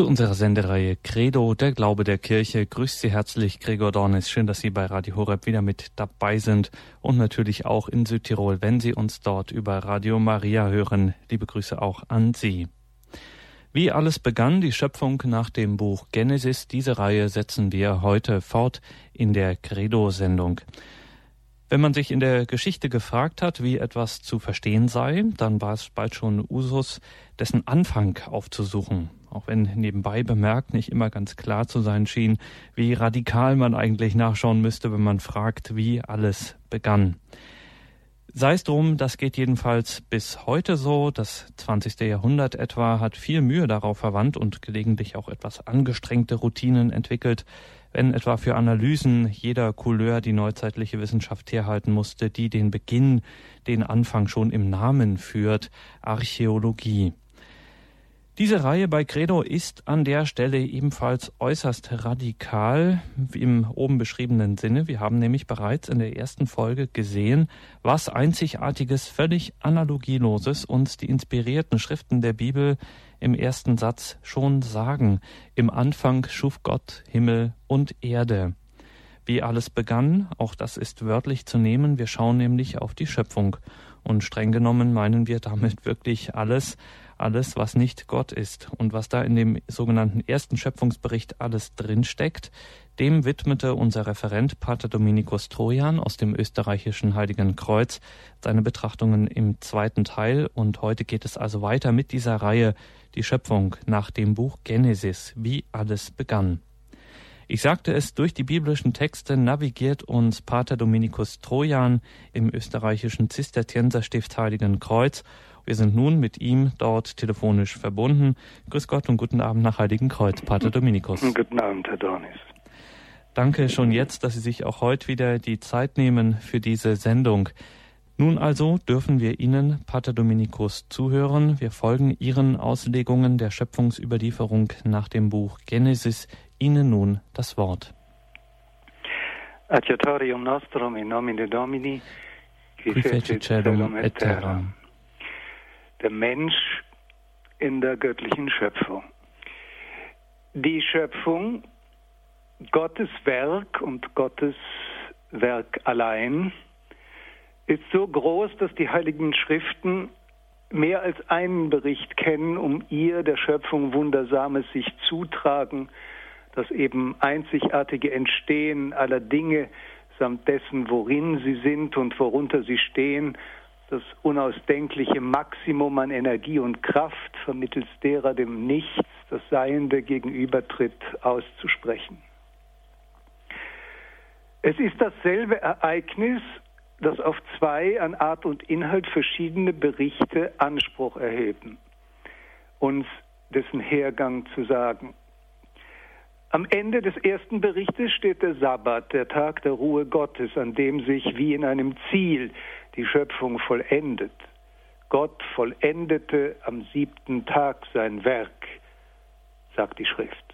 zu unserer Sendereihe Credo, der Glaube der Kirche. Grüßt Sie herzlich, Gregor Dornis. Schön, dass Sie bei Radio Horeb wieder mit dabei sind und natürlich auch in Südtirol, wenn Sie uns dort über Radio Maria hören. Liebe Grüße auch an Sie. Wie alles begann, die Schöpfung nach dem Buch Genesis. Diese Reihe setzen wir heute fort in der Credo-Sendung. Wenn man sich in der Geschichte gefragt hat, wie etwas zu verstehen sei, dann war es bald schon Usus, dessen Anfang aufzusuchen auch wenn nebenbei bemerkt nicht immer ganz klar zu sein schien, wie radikal man eigentlich nachschauen müsste, wenn man fragt, wie alles begann. Sei es drum, das geht jedenfalls bis heute so. Das 20. Jahrhundert etwa hat viel Mühe darauf verwandt und gelegentlich auch etwas angestrengte Routinen entwickelt, wenn etwa für Analysen jeder Couleur die neuzeitliche Wissenschaft herhalten musste, die den Beginn, den Anfang schon im Namen führt, Archäologie. Diese Reihe bei Credo ist an der Stelle ebenfalls äußerst radikal im oben beschriebenen Sinne. Wir haben nämlich bereits in der ersten Folge gesehen, was einzigartiges, völlig analogieloses uns die inspirierten Schriften der Bibel im ersten Satz schon sagen. Im Anfang schuf Gott Himmel und Erde. Wie alles begann, auch das ist wörtlich zu nehmen. Wir schauen nämlich auf die Schöpfung. Und streng genommen meinen wir damit wirklich alles, alles, was nicht Gott ist. Und was da in dem sogenannten ersten Schöpfungsbericht alles drinsteckt, dem widmete unser Referent Pater Dominikus Trojan aus dem österreichischen Heiligen Kreuz seine Betrachtungen im zweiten Teil. Und heute geht es also weiter mit dieser Reihe Die Schöpfung nach dem Buch Genesis, wie alles begann. Ich sagte es, durch die biblischen Texte navigiert uns Pater Dominikus Trojan im österreichischen Zisterzienserstift Heiligen Kreuz wir sind nun mit ihm dort telefonisch verbunden. Grüß Gott und guten Abend nach Heiligenkreuz, Pater Dominikus. Guten Abend, Herr Dornis. Danke schon jetzt, dass Sie sich auch heute wieder die Zeit nehmen für diese Sendung. Nun also dürfen wir Ihnen, Pater Dominikus, zuhören. Wir folgen Ihren Auslegungen der Schöpfungsüberlieferung nach dem Buch Genesis. Ihnen nun das Wort. Adiatorium nostrum in nomine Domini, qui fecit celum et terram der Mensch in der göttlichen Schöpfung. Die Schöpfung, Gottes Werk und Gottes Werk allein, ist so groß, dass die heiligen Schriften mehr als einen Bericht kennen, um ihr der Schöpfung Wundersames sich zutragen, das eben einzigartige Entstehen aller Dinge samt dessen, worin sie sind und worunter sie stehen, das unausdenkliche Maximum an Energie und Kraft, vermittels derer dem Nichts, das Seiende gegenübertritt, auszusprechen. Es ist dasselbe Ereignis, das auf zwei an Art und Inhalt verschiedene Berichte Anspruch erheben, uns dessen Hergang zu sagen. Am Ende des ersten Berichtes steht der Sabbat, der Tag der Ruhe Gottes, an dem sich wie in einem Ziel die Schöpfung vollendet. Gott vollendete am siebten Tag sein Werk, sagt die Schrift.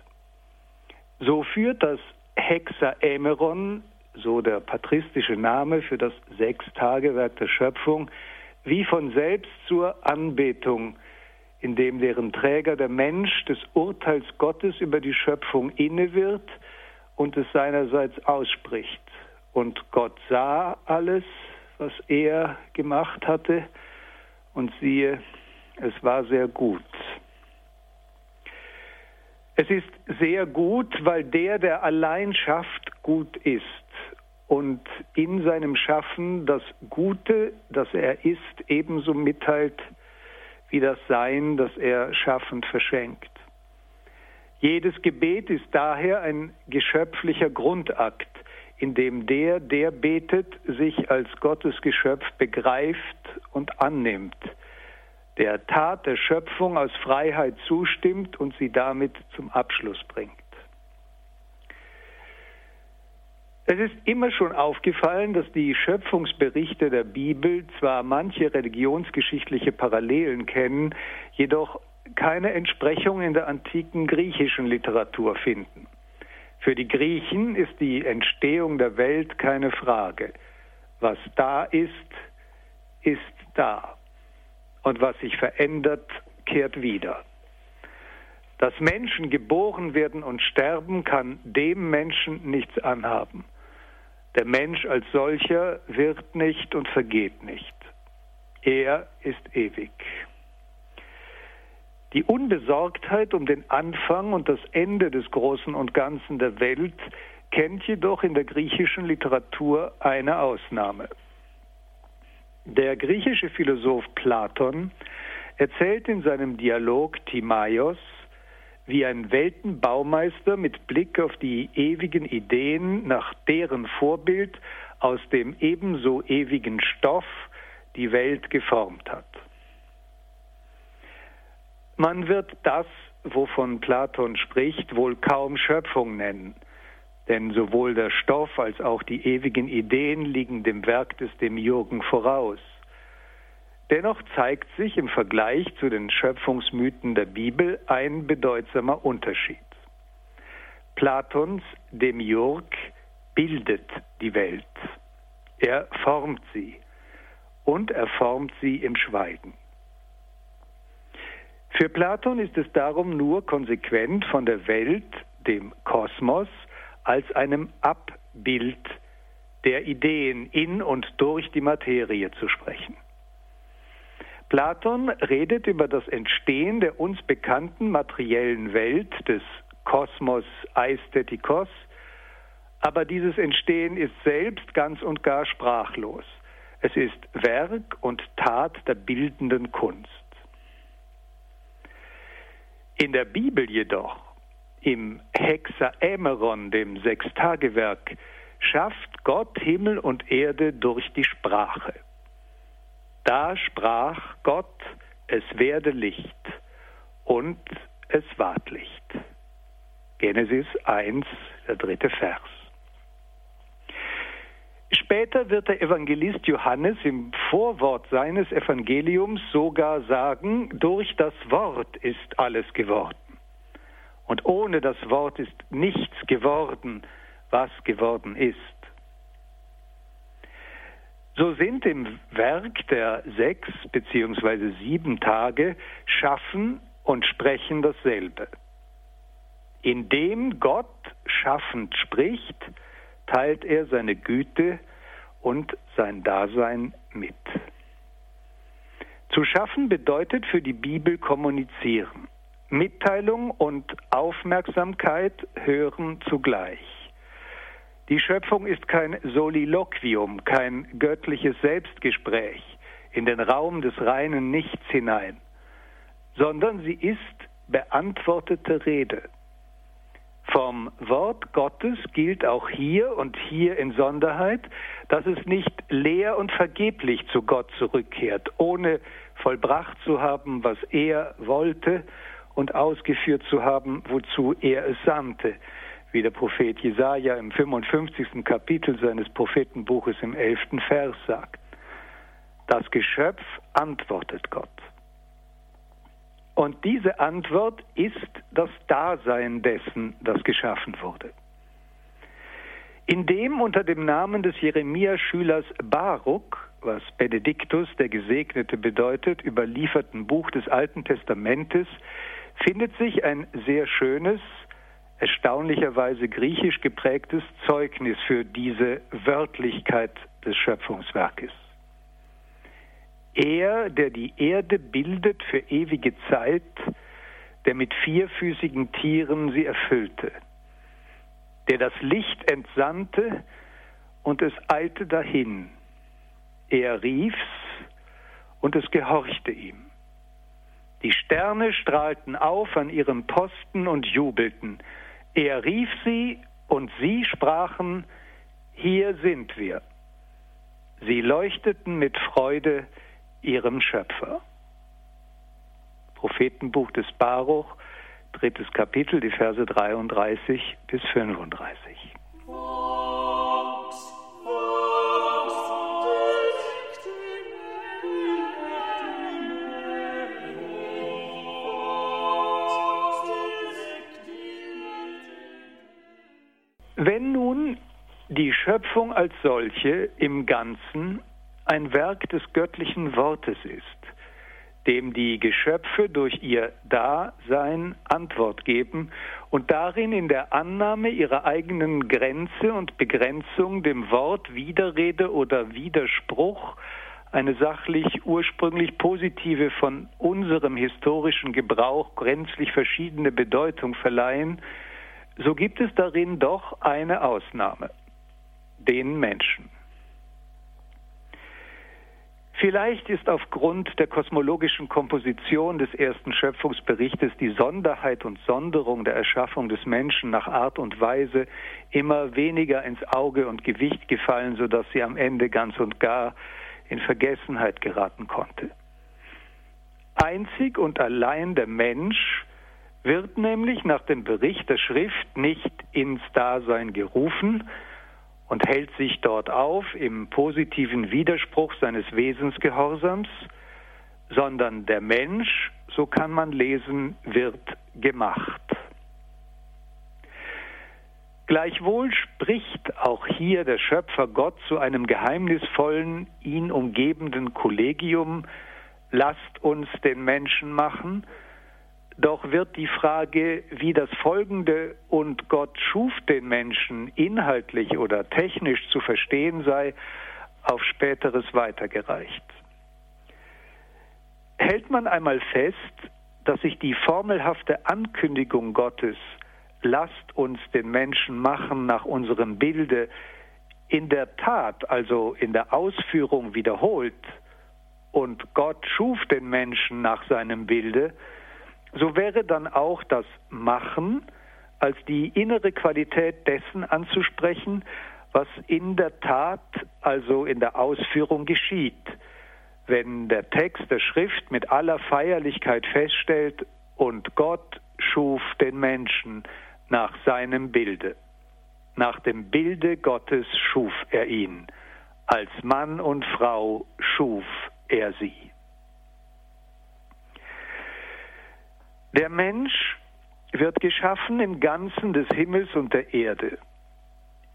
So führt das Hexaemeron, so der patristische Name für das Sechstagewerk der Schöpfung, wie von selbst zur Anbetung, indem deren Träger der Mensch des Urteils Gottes über die Schöpfung inne wird und es seinerseits ausspricht. Und Gott sah alles, was er gemacht hatte, und siehe, es war sehr gut. Es ist sehr gut, weil der, der allein schafft, gut ist und in seinem Schaffen das Gute, das er ist, ebenso mitteilt wie das Sein, das er schaffend verschenkt. Jedes Gebet ist daher ein geschöpflicher Grundakt, in dem der, der betet, sich als Gottes Geschöpf begreift und annimmt, der Tat der Schöpfung aus Freiheit zustimmt und sie damit zum Abschluss bringt. Es ist immer schon aufgefallen, dass die Schöpfungsberichte der Bibel zwar manche religionsgeschichtliche Parallelen kennen, jedoch keine Entsprechung in der antiken griechischen Literatur finden. Für die Griechen ist die Entstehung der Welt keine Frage. Was da ist, ist da. Und was sich verändert, kehrt wieder. Dass Menschen geboren werden und sterben, kann dem Menschen nichts anhaben. Der Mensch als solcher wird nicht und vergeht nicht. Er ist ewig. Die Unbesorgtheit um den Anfang und das Ende des Großen und Ganzen der Welt kennt jedoch in der griechischen Literatur eine Ausnahme. Der griechische Philosoph Platon erzählt in seinem Dialog Timaios, wie ein Weltenbaumeister mit Blick auf die ewigen Ideen nach deren Vorbild aus dem ebenso ewigen Stoff die Welt geformt hat. Man wird das, wovon Platon spricht, wohl kaum Schöpfung nennen, denn sowohl der Stoff als auch die ewigen Ideen liegen dem Werk des Demiurgen voraus. Dennoch zeigt sich im Vergleich zu den Schöpfungsmythen der Bibel ein bedeutsamer Unterschied. Platons Demiurg bildet die Welt. Er formt sie und er formt sie im Schweigen. Für Platon ist es darum nur konsequent von der Welt, dem Kosmos, als einem Abbild der Ideen in und durch die Materie zu sprechen. Platon redet über das Entstehen der uns bekannten materiellen Welt des Kosmos Aesthetikos, aber dieses Entstehen ist selbst ganz und gar sprachlos. Es ist Werk und Tat der bildenden Kunst. In der Bibel jedoch, im Hexaemeron, dem Sechstagewerk, schafft Gott Himmel und Erde durch die Sprache. Da sprach Gott, es werde Licht und es ward Licht. Genesis 1, der dritte Vers. Später wird der Evangelist Johannes im Vorwort seines Evangeliums sogar sagen, durch das Wort ist alles geworden. Und ohne das Wort ist nichts geworden, was geworden ist. So sind im Werk der sechs beziehungsweise sieben Tage Schaffen und Sprechen dasselbe. Indem Gott schaffend spricht, teilt er seine Güte und sein Dasein mit. Zu schaffen bedeutet für die Bibel kommunizieren. Mitteilung und Aufmerksamkeit hören zugleich. Die Schöpfung ist kein Soliloquium, kein göttliches Selbstgespräch in den Raum des reinen Nichts hinein, sondern sie ist beantwortete Rede. Vom Wort Gottes gilt auch hier und hier in Sonderheit, dass es nicht leer und vergeblich zu Gott zurückkehrt, ohne vollbracht zu haben, was er wollte und ausgeführt zu haben, wozu er es sandte, wie der Prophet Jesaja im 55. Kapitel seines Prophetenbuches im 11. Vers sagt. Das Geschöpf antwortet Gott. Und diese Antwort ist das Dasein dessen, das geschaffen wurde. Indem unter dem Namen des Jeremia-Schülers Baruch, was Benediktus, der Gesegnete bedeutet, überlieferten Buch des Alten Testamentes, findet sich ein sehr schönes, erstaunlicherweise griechisch geprägtes Zeugnis für diese Wörtlichkeit des Schöpfungswerkes. Er, der die Erde bildet für ewige Zeit, der mit vierfüßigen Tieren sie erfüllte, der das Licht entsandte und es eilte dahin. Er rief's und es gehorchte ihm. Die Sterne strahlten auf an ihrem Posten und jubelten. Er rief sie und sie sprachen, hier sind wir. Sie leuchteten mit Freude ihrem Schöpfer. Prophetenbuch des Baruch, drittes Kapitel, die Verse 33 bis 35. Wenn nun die Schöpfung als solche im Ganzen ein Werk des göttlichen Wortes ist, dem die Geschöpfe durch ihr Dasein Antwort geben und darin in der Annahme ihrer eigenen Grenze und Begrenzung dem Wort Widerrede oder Widerspruch eine sachlich ursprünglich positive von unserem historischen Gebrauch grenzlich verschiedene Bedeutung verleihen, so gibt es darin doch eine Ausnahme, den Menschen. Vielleicht ist aufgrund der kosmologischen Komposition des ersten Schöpfungsberichtes die Sonderheit und Sonderung der Erschaffung des Menschen nach Art und Weise immer weniger ins Auge und Gewicht gefallen, sodass sie am Ende ganz und gar in Vergessenheit geraten konnte. Einzig und allein der Mensch wird nämlich nach dem Bericht der Schrift nicht ins Dasein gerufen, und hält sich dort auf im positiven Widerspruch seines Wesensgehorsams, sondern der Mensch, so kann man lesen, wird gemacht. Gleichwohl spricht auch hier der Schöpfer Gott zu einem geheimnisvollen, ihn umgebenden Kollegium, lasst uns den Menschen machen, doch wird die Frage, wie das Folgende und Gott schuf den Menschen inhaltlich oder technisch zu verstehen sei, auf späteres weitergereicht. Hält man einmal fest, dass sich die formelhafte Ankündigung Gottes, lasst uns den Menschen machen nach unserem Bilde, in der Tat, also in der Ausführung wiederholt, und Gott schuf den Menschen nach seinem Bilde, so wäre dann auch das Machen als die innere Qualität dessen anzusprechen, was in der Tat, also in der Ausführung geschieht. Wenn der Text der Schrift mit aller Feierlichkeit feststellt, und Gott schuf den Menschen nach seinem Bilde. Nach dem Bilde Gottes schuf er ihn. Als Mann und Frau schuf er sie. Der Mensch wird geschaffen im Ganzen des Himmels und der Erde.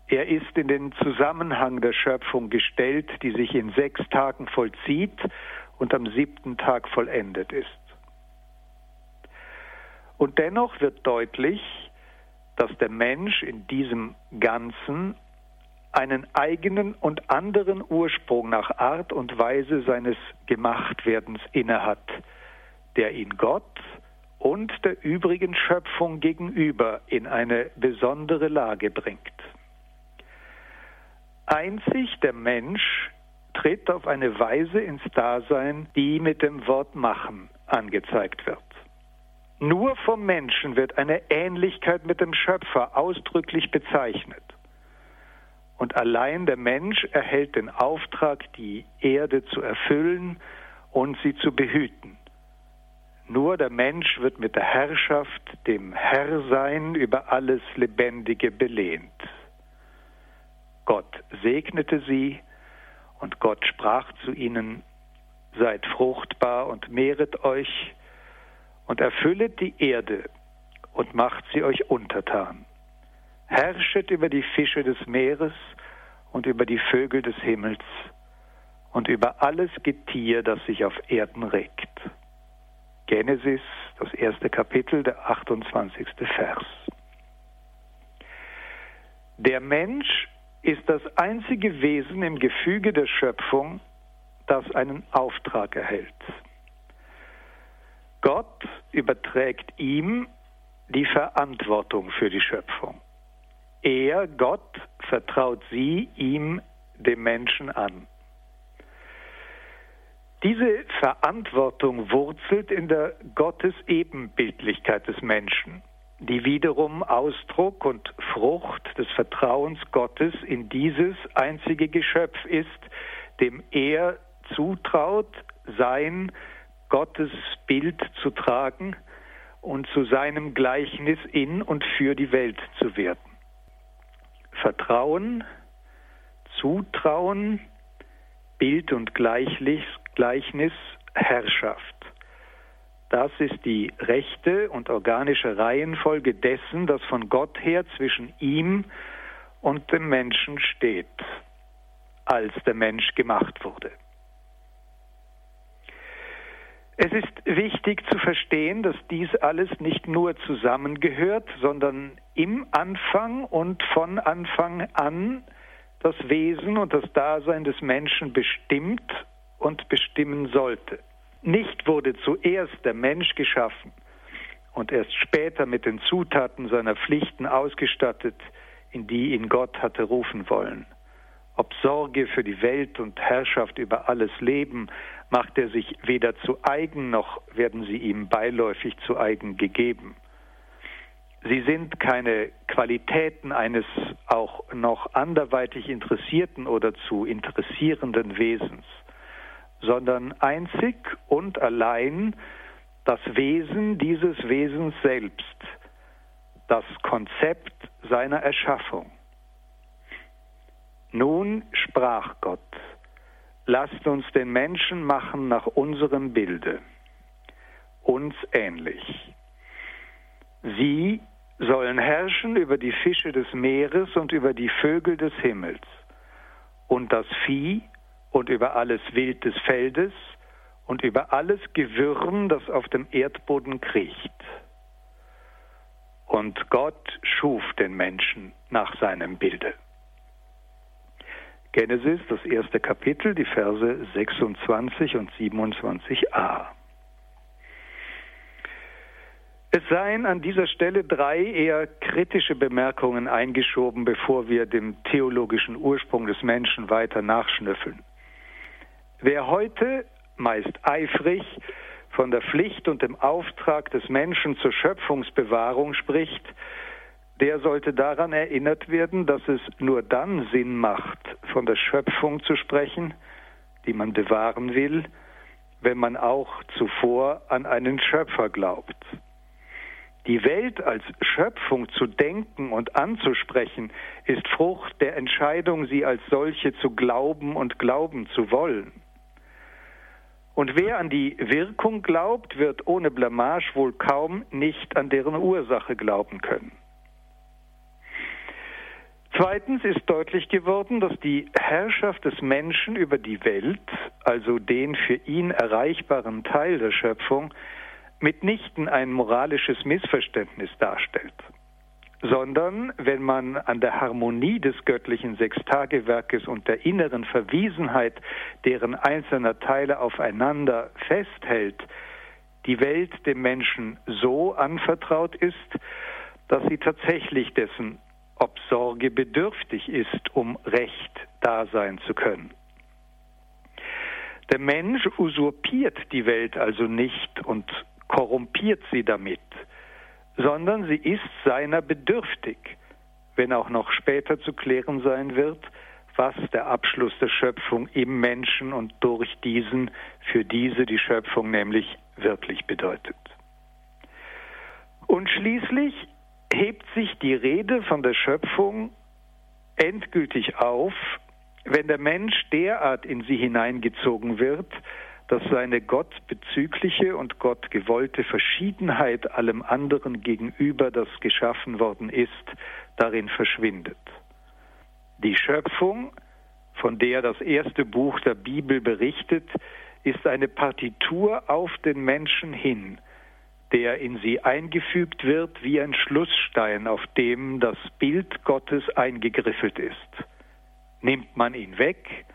Er ist in den Zusammenhang der Schöpfung gestellt, die sich in sechs Tagen vollzieht und am siebten Tag vollendet ist. Und dennoch wird deutlich, dass der Mensch in diesem Ganzen einen eigenen und anderen Ursprung nach Art und Weise seines Gemachtwerdens innehat, der ihn Gott und der übrigen Schöpfung gegenüber in eine besondere Lage bringt. Einzig der Mensch tritt auf eine Weise ins Dasein, die mit dem Wort machen angezeigt wird. Nur vom Menschen wird eine Ähnlichkeit mit dem Schöpfer ausdrücklich bezeichnet. Und allein der Mensch erhält den Auftrag, die Erde zu erfüllen und sie zu behüten. Nur der Mensch wird mit der Herrschaft, dem Herrsein über alles Lebendige belehnt. Gott segnete sie und Gott sprach zu ihnen, Seid fruchtbar und mehret euch und erfüllet die Erde und macht sie euch untertan. Herrschet über die Fische des Meeres und über die Vögel des Himmels und über alles Getier, das sich auf Erden regt. Genesis, das erste Kapitel, der 28. Vers. Der Mensch ist das einzige Wesen im Gefüge der Schöpfung, das einen Auftrag erhält. Gott überträgt ihm die Verantwortung für die Schöpfung. Er, Gott, vertraut sie ihm, dem Menschen an. Diese Verantwortung wurzelt in der Gottesebenbildlichkeit des Menschen, die wiederum Ausdruck und Frucht des Vertrauens Gottes in dieses einzige Geschöpf ist, dem er zutraut, sein Gottes Bild zu tragen und zu seinem Gleichnis in und für die Welt zu werden. Vertrauen, Zutrauen, Bild und Gleichnis Gleichnis Herrschaft. Das ist die rechte und organische Reihenfolge dessen, das von Gott her zwischen ihm und dem Menschen steht, als der Mensch gemacht wurde. Es ist wichtig zu verstehen, dass dies alles nicht nur zusammengehört, sondern im Anfang und von Anfang an das Wesen und das Dasein des Menschen bestimmt und bestimmen sollte. Nicht wurde zuerst der Mensch geschaffen und erst später mit den Zutaten seiner Pflichten ausgestattet, in die ihn Gott hatte rufen wollen. Ob Sorge für die Welt und Herrschaft über alles Leben, macht er sich weder zu eigen noch werden sie ihm beiläufig zu eigen gegeben. Sie sind keine Qualitäten eines auch noch anderweitig interessierten oder zu interessierenden Wesens, sondern einzig und allein das Wesen dieses Wesens selbst, das Konzept seiner Erschaffung. Nun sprach Gott, lasst uns den Menschen machen nach unserem Bilde, uns ähnlich. Sie sollen herrschen über die Fische des Meeres und über die Vögel des Himmels und das Vieh und über alles Wild des Feldes und über alles Gewürm, das auf dem Erdboden kriecht. Und Gott schuf den Menschen nach seinem Bilde. Genesis, das erste Kapitel, die Verse 26 und 27a. Es seien an dieser Stelle drei eher kritische Bemerkungen eingeschoben, bevor wir dem theologischen Ursprung des Menschen weiter nachschnüffeln. Wer heute, meist eifrig, von der Pflicht und dem Auftrag des Menschen zur Schöpfungsbewahrung spricht, der sollte daran erinnert werden, dass es nur dann Sinn macht, von der Schöpfung zu sprechen, die man bewahren will, wenn man auch zuvor an einen Schöpfer glaubt. Die Welt als Schöpfung zu denken und anzusprechen, ist Frucht der Entscheidung, sie als solche zu glauben und glauben zu wollen. Und wer an die Wirkung glaubt, wird ohne Blamage wohl kaum nicht an deren Ursache glauben können. Zweitens ist deutlich geworden, dass die Herrschaft des Menschen über die Welt, also den für ihn erreichbaren Teil der Schöpfung, mitnichten ein moralisches Missverständnis darstellt, sondern wenn man an der Harmonie des göttlichen Sechstagewerkes und der inneren Verwiesenheit deren einzelner Teile aufeinander festhält, die Welt dem Menschen so anvertraut ist, dass sie tatsächlich dessen ob Sorge bedürftig ist, um recht da sein zu können. Der Mensch usurpiert die Welt also nicht und korrumpiert sie damit, sondern sie ist seiner bedürftig, wenn auch noch später zu klären sein wird, was der Abschluss der Schöpfung im Menschen und durch diesen für diese die Schöpfung nämlich wirklich bedeutet. Und schließlich hebt sich die Rede von der Schöpfung endgültig auf, wenn der Mensch derart in sie hineingezogen wird, dass seine gottbezügliche und gottgewollte Verschiedenheit allem anderen gegenüber, das geschaffen worden ist, darin verschwindet. Die Schöpfung, von der das erste Buch der Bibel berichtet, ist eine Partitur auf den Menschen hin, der in sie eingefügt wird wie ein Schlussstein, auf dem das Bild Gottes eingegriffelt ist. Nimmt man ihn weg,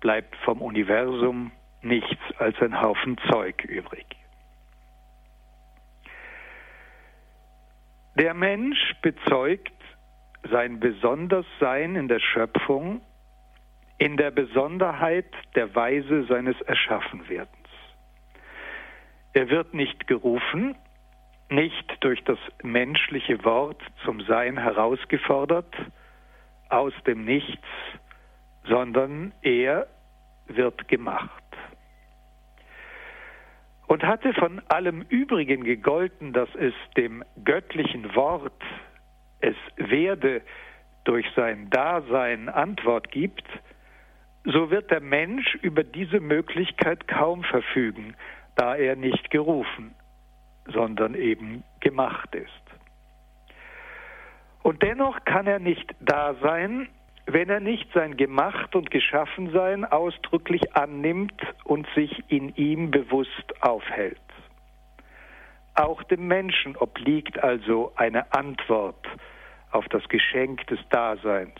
bleibt vom Universum nichts als ein Haufen Zeug übrig. Der Mensch bezeugt sein Besonderssein in der Schöpfung in der Besonderheit der Weise seines Erschaffenwerdens. Er wird nicht gerufen, nicht durch das menschliche Wort zum Sein herausgefordert, aus dem Nichts, sondern er wird gemacht. Und hatte von allem übrigen gegolten, dass es dem göttlichen Wort, es werde durch sein Dasein Antwort gibt, so wird der Mensch über diese Möglichkeit kaum verfügen, da er nicht gerufen, sondern eben gemacht ist. Und dennoch kann er nicht da sein, wenn er nicht sein Gemacht und Geschaffensein ausdrücklich annimmt und sich in ihm bewusst aufhält. Auch dem Menschen obliegt also eine Antwort auf das Geschenk des Daseins.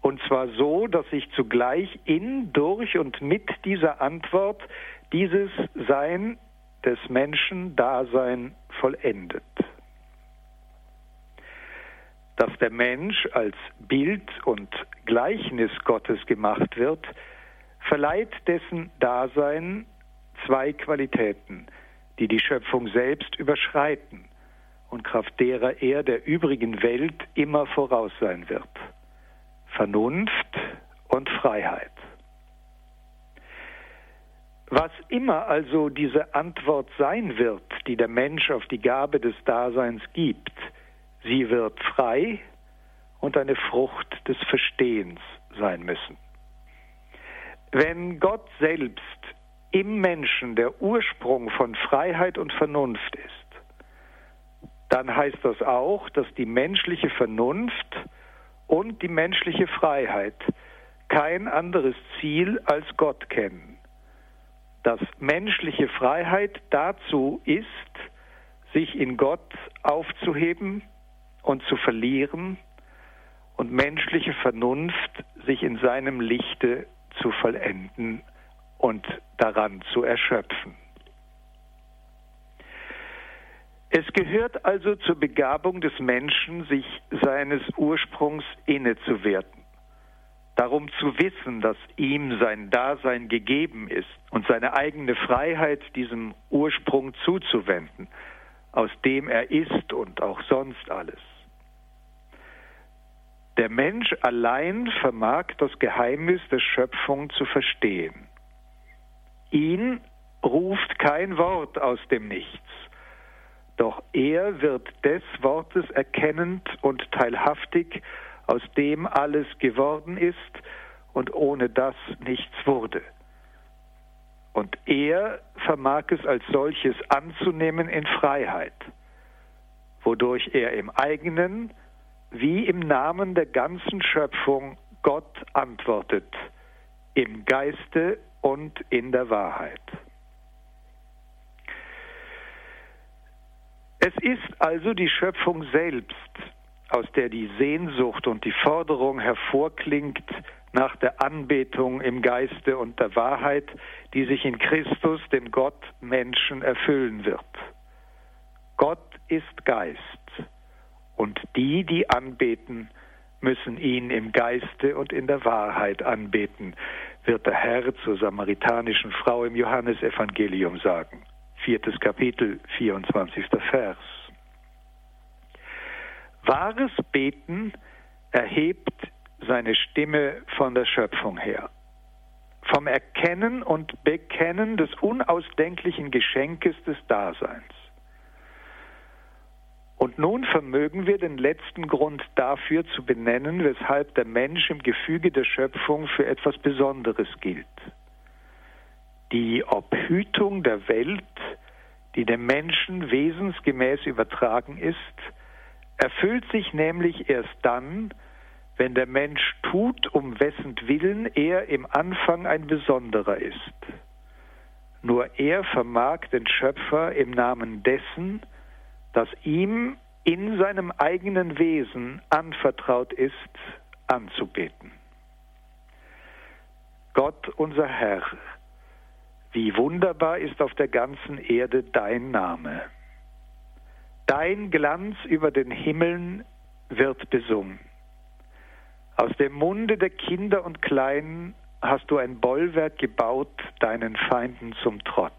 Und zwar so, dass sich zugleich in, durch und mit dieser Antwort dieses Sein des Menschen Dasein vollendet. Dass der Mensch als Bild und Gleichnis Gottes gemacht wird, verleiht dessen Dasein zwei Qualitäten, die die Schöpfung selbst überschreiten und Kraft derer er der übrigen Welt immer voraus sein wird. Vernunft und Freiheit. Was immer also diese Antwort sein wird, die der Mensch auf die Gabe des Daseins gibt, sie wird frei und eine Frucht des Verstehens sein müssen. Wenn Gott selbst im Menschen der Ursprung von Freiheit und Vernunft ist, dann heißt das auch, dass die menschliche Vernunft und die menschliche Freiheit kein anderes Ziel als Gott kennen. Dass menschliche Freiheit dazu ist, sich in Gott aufzuheben und zu verlieren und menschliche Vernunft sich in seinem Lichte zu vollenden und daran zu erschöpfen. Es gehört also zur Begabung des Menschen, sich seines Ursprungs innezuwerten. Darum zu wissen, dass ihm sein Dasein gegeben ist und seine eigene Freiheit diesem Ursprung zuzuwenden, aus dem er ist und auch sonst alles. Der Mensch allein vermag das Geheimnis der Schöpfung zu verstehen. Ihn ruft kein Wort aus dem Nichts. Doch er wird des Wortes erkennend und teilhaftig, aus dem alles geworden ist und ohne das nichts wurde. Und er vermag es als solches anzunehmen in Freiheit, wodurch er im eigenen wie im Namen der ganzen Schöpfung Gott antwortet, im Geiste und in der Wahrheit. Es ist also die Schöpfung selbst, aus der die Sehnsucht und die Forderung hervorklingt nach der Anbetung im Geiste und der Wahrheit, die sich in Christus, dem Gott Menschen, erfüllen wird. Gott ist Geist, und die, die anbeten, müssen ihn im Geiste und in der Wahrheit anbeten wird der Herr zur samaritanischen Frau im Johannesevangelium sagen. Viertes Kapitel, 24. Vers. Wahres Beten erhebt seine Stimme von der Schöpfung her. Vom Erkennen und Bekennen des unausdenklichen Geschenkes des Daseins. Und nun vermögen wir den letzten Grund dafür zu benennen, weshalb der Mensch im Gefüge der Schöpfung für etwas Besonderes gilt. Die Obhütung der Welt, die dem Menschen wesensgemäß übertragen ist, erfüllt sich nämlich erst dann, wenn der Mensch tut, um wessen Willen er im Anfang ein Besonderer ist. Nur er vermag den Schöpfer im Namen dessen, das ihm in seinem eigenen Wesen anvertraut ist, anzubeten. Gott unser Herr, wie wunderbar ist auf der ganzen Erde dein Name. Dein Glanz über den Himmeln wird besungen. Aus dem Munde der Kinder und Kleinen hast du ein Bollwerk gebaut, deinen Feinden zum Trotz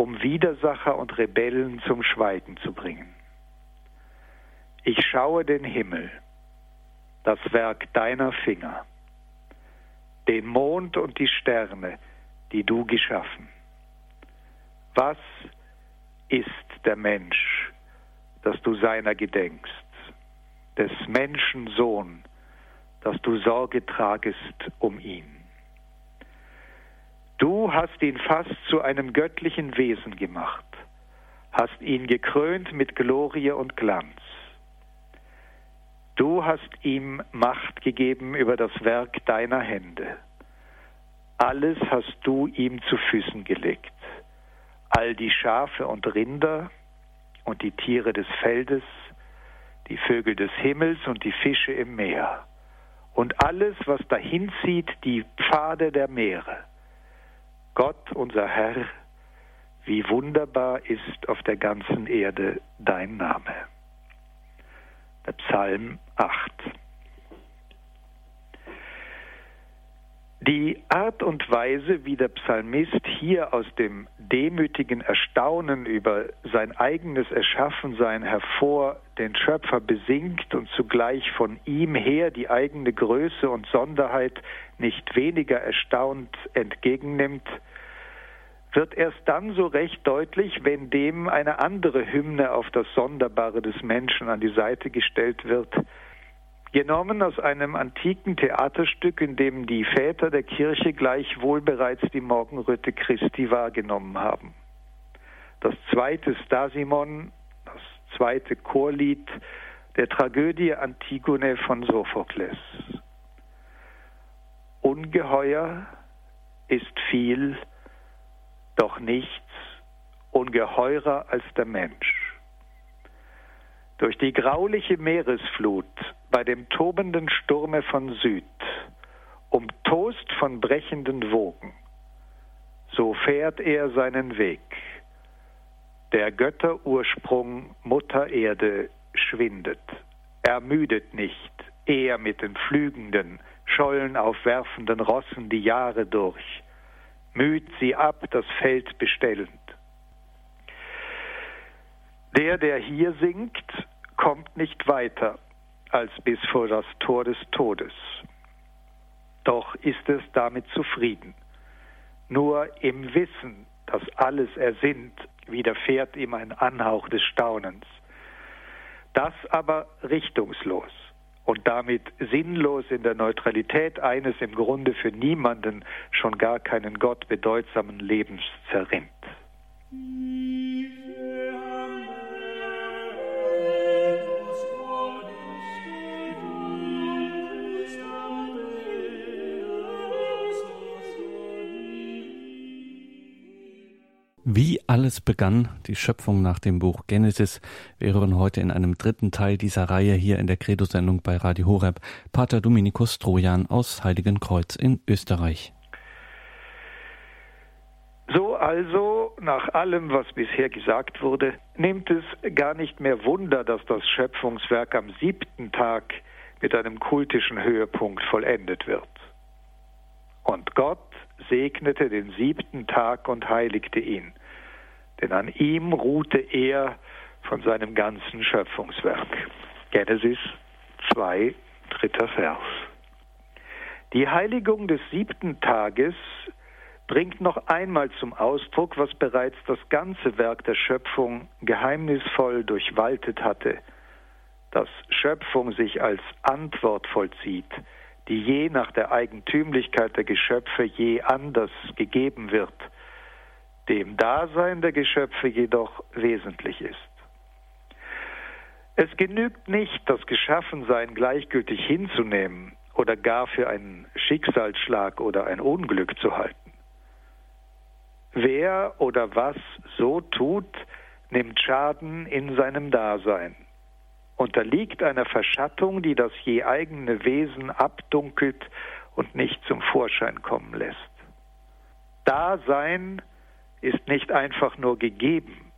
um Widersacher und Rebellen zum Schweigen zu bringen. Ich schaue den Himmel, das Werk deiner Finger, den Mond und die Sterne, die du geschaffen. Was ist der Mensch, dass du seiner gedenkst, des Menschen Sohn, dass du Sorge tragest um ihn? Du hast ihn fast zu einem göttlichen Wesen gemacht, hast ihn gekrönt mit Glorie und Glanz. Du hast ihm Macht gegeben über das Werk deiner Hände. Alles hast du ihm zu Füßen gelegt. All die Schafe und Rinder und die Tiere des Feldes, die Vögel des Himmels und die Fische im Meer und alles, was dahin zieht, die Pfade der Meere. Gott, unser Herr, wie wunderbar ist auf der ganzen Erde dein Name. Der Psalm 8. Die Art und Weise, wie der Psalmist hier aus dem demütigen Erstaunen über sein eigenes Erschaffensein hervor den Schöpfer besingt und zugleich von ihm her die eigene Größe und Sonderheit nicht weniger erstaunt entgegennimmt, wird erst dann so recht deutlich, wenn dem eine andere Hymne auf das Sonderbare des Menschen an die Seite gestellt wird, genommen aus einem antiken Theaterstück, in dem die Väter der Kirche gleichwohl bereits die Morgenröte Christi wahrgenommen haben. Das zweite Stasimon, das zweite Chorlied der Tragödie Antigone von Sophokles. Ungeheuer ist viel, doch nichts ungeheurer als der Mensch. Durch die grauliche Meeresflut bei dem tobenden Sturme von Süd, umtost von brechenden Wogen, so fährt er seinen Weg. Der Götterursprung Mutter Erde schwindet, ermüdet nicht, er mit den flügenden, Schollen aufwerfenden Rossen die Jahre durch, müht sie ab, das Feld bestellend. Der, der hier singt, kommt nicht weiter, als bis vor das Tor des Todes. Doch ist es damit zufrieden. Nur im Wissen, dass alles ersinnt, widerfährt ihm ein Anhauch des Staunens. Das aber richtungslos und damit sinnlos in der Neutralität eines im Grunde für niemanden, schon gar keinen Gott bedeutsamen Lebens zerrinnt. Wie alles begann, die Schöpfung nach dem Buch Genesis. Wir hören heute in einem dritten Teil dieser Reihe hier in der Credo-Sendung bei Radio Horeb Pater Dominikus Trojan aus Heiligenkreuz in Österreich. So also, nach allem, was bisher gesagt wurde, nimmt es gar nicht mehr Wunder, dass das Schöpfungswerk am siebten Tag mit einem kultischen Höhepunkt vollendet wird. Und Gott segnete den siebten Tag und heiligte ihn denn an ihm ruhte er von seinem ganzen Schöpfungswerk. Genesis 2, dritter Vers. Die Heiligung des siebten Tages bringt noch einmal zum Ausdruck, was bereits das ganze Werk der Schöpfung geheimnisvoll durchwaltet hatte, dass Schöpfung sich als Antwort vollzieht, die je nach der Eigentümlichkeit der Geschöpfe je anders gegeben wird – dem Dasein der Geschöpfe jedoch wesentlich ist. Es genügt nicht, das Geschaffensein gleichgültig hinzunehmen oder gar für einen Schicksalsschlag oder ein Unglück zu halten. Wer oder was so tut, nimmt Schaden in seinem Dasein, unterliegt einer Verschattung, die das je eigene Wesen abdunkelt und nicht zum Vorschein kommen lässt. Dasein ist nicht einfach nur gegeben.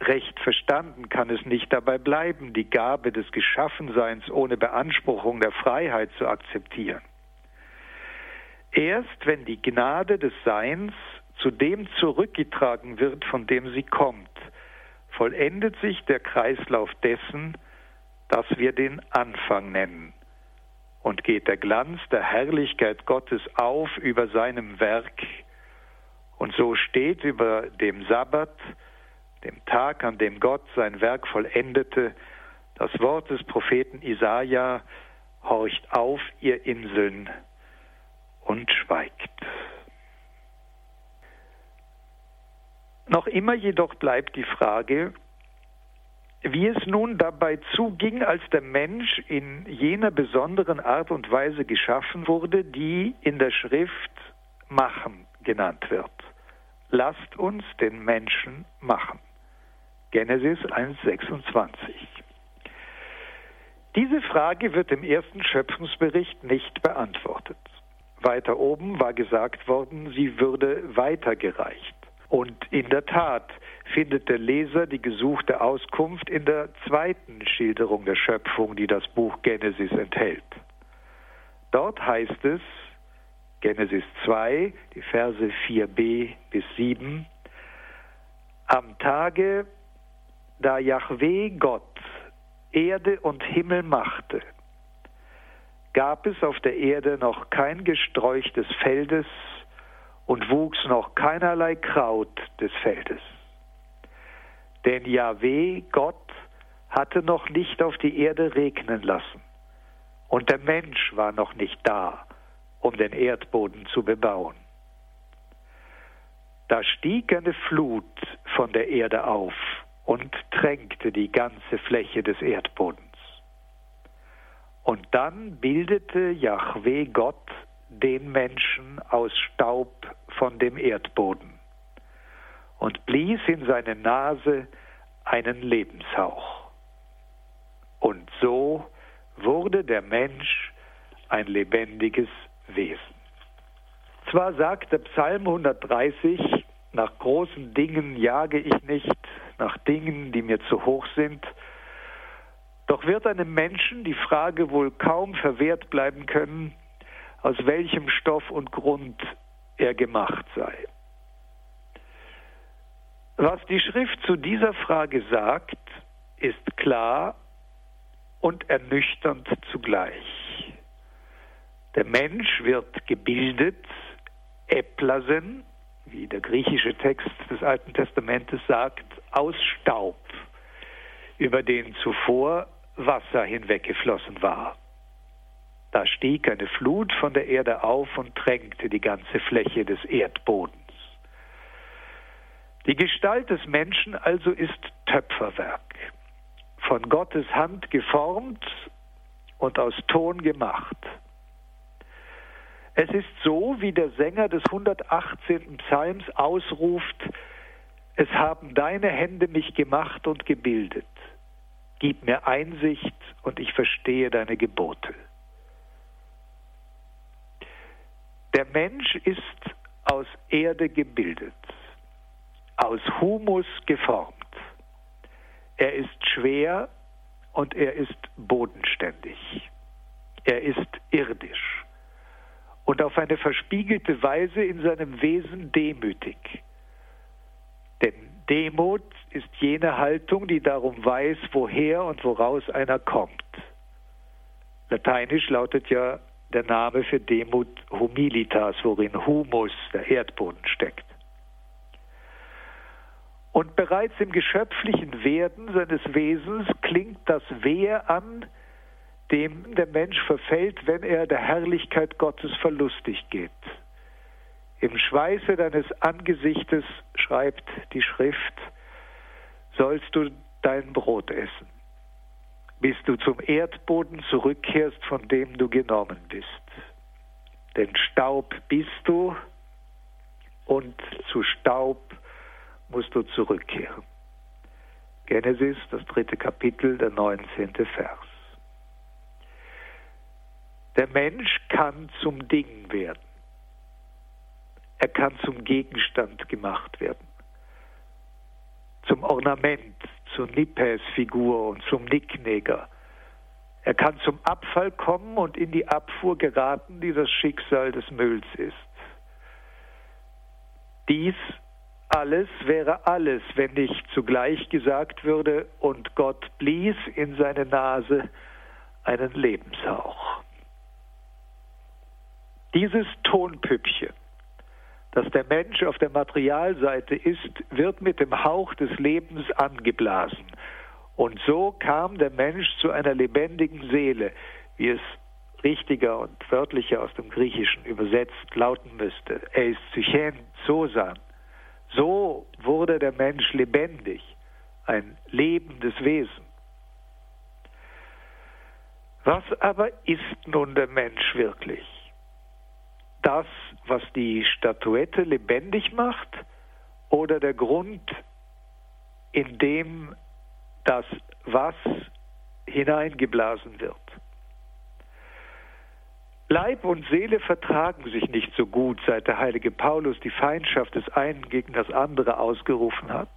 Recht verstanden kann es nicht dabei bleiben, die Gabe des Geschaffenseins ohne Beanspruchung der Freiheit zu akzeptieren. Erst wenn die Gnade des Seins zu dem zurückgetragen wird, von dem sie kommt, vollendet sich der Kreislauf dessen, das wir den Anfang nennen, und geht der Glanz der Herrlichkeit Gottes auf über seinem Werk, und so steht über dem Sabbat, dem Tag, an dem Gott sein Werk vollendete, das Wort des Propheten Isaia, horcht auf, ihr Inseln, und schweigt. Noch immer jedoch bleibt die Frage, wie es nun dabei zuging, als der Mensch in jener besonderen Art und Weise geschaffen wurde, die in der Schrift machen genannt wird. Lasst uns den Menschen machen. Genesis 1.26. Diese Frage wird im ersten Schöpfungsbericht nicht beantwortet. Weiter oben war gesagt worden, sie würde weitergereicht. Und in der Tat findet der Leser die gesuchte Auskunft in der zweiten Schilderung der Schöpfung, die das Buch Genesis enthält. Dort heißt es, Genesis 2, die Verse 4b bis 7, am Tage, da Yahweh Gott Erde und Himmel machte, gab es auf der Erde noch kein Gesträuch des Feldes und wuchs noch keinerlei Kraut des Feldes. Denn Yahweh, Gott, hatte noch nicht auf die Erde regnen lassen, und der Mensch war noch nicht da, um den Erdboden zu bebauen. Da stieg eine Flut von der Erde auf und tränkte die ganze Fläche des Erdbodens. Und dann bildete Yahweh Gott den Menschen aus Staub von dem Erdboden und blies in seine Nase einen Lebenshauch. Und so wurde der Mensch ein lebendiges Wesen. Zwar sagt der Psalm 130, nach großen Dingen jage ich nicht, nach Dingen, die mir zu hoch sind, doch wird einem Menschen die Frage wohl kaum verwehrt bleiben können, aus welchem Stoff und Grund er gemacht sei. Was die Schrift zu dieser Frage sagt, ist klar und ernüchternd zugleich. Der Mensch wird gebildet, eplasen, wie der griechische Text des Alten Testamentes sagt, aus Staub, über den zuvor Wasser hinweggeflossen war. Da stieg eine Flut von der Erde auf und tränkte die ganze Fläche des Erdbodens. Die Gestalt des Menschen also ist Töpferwerk, von Gottes Hand geformt und aus Ton gemacht. Es ist so, wie der Sänger des 118. Psalms ausruft, es haben deine Hände mich gemacht und gebildet. Gib mir Einsicht und ich verstehe deine Gebote. Der Mensch ist aus Erde gebildet, aus Humus geformt. Er ist schwer und er ist bodenständig. Er ist irdisch und auf eine verspiegelte Weise in seinem Wesen demütig. Denn Demut ist jene Haltung, die darum weiß, woher und woraus einer kommt. Lateinisch lautet ja der Name für Demut Humilitas, worin Humus, der Erdboden, steckt. Und bereits im geschöpflichen Werden seines Wesens klingt das Wehe an, dem der Mensch verfällt, wenn er der Herrlichkeit Gottes verlustig geht. Im Schweiße deines Angesichtes, schreibt die Schrift, sollst du dein Brot essen, bis du zum Erdboden zurückkehrst, von dem du genommen bist. Denn Staub bist du und zu Staub musst du zurückkehren. Genesis, das dritte Kapitel, der 19. Vers. Der Mensch kann zum Ding werden. Er kann zum Gegenstand gemacht werden, zum Ornament, zur Nippes-Figur und zum Nicknäger. Er kann zum Abfall kommen und in die Abfuhr geraten, die das Schicksal des Mülls ist. Dies alles wäre alles, wenn nicht zugleich gesagt würde, und Gott blies in seine Nase einen Lebenshauch. Dieses Tonpüppchen dass der Mensch auf der Materialseite ist, wird mit dem Hauch des Lebens angeblasen. Und so kam der Mensch zu einer lebendigen Seele, wie es richtiger und wörtlicher aus dem Griechischen übersetzt lauten müsste. Er ist Psychen, Sosan. So wurde der Mensch lebendig, ein lebendes Wesen. Was aber ist nun der Mensch wirklich? Das, was die Statuette lebendig macht oder der Grund, in dem das Was hineingeblasen wird? Leib und Seele vertragen sich nicht so gut, seit der heilige Paulus die Feindschaft des einen gegen das andere ausgerufen hat.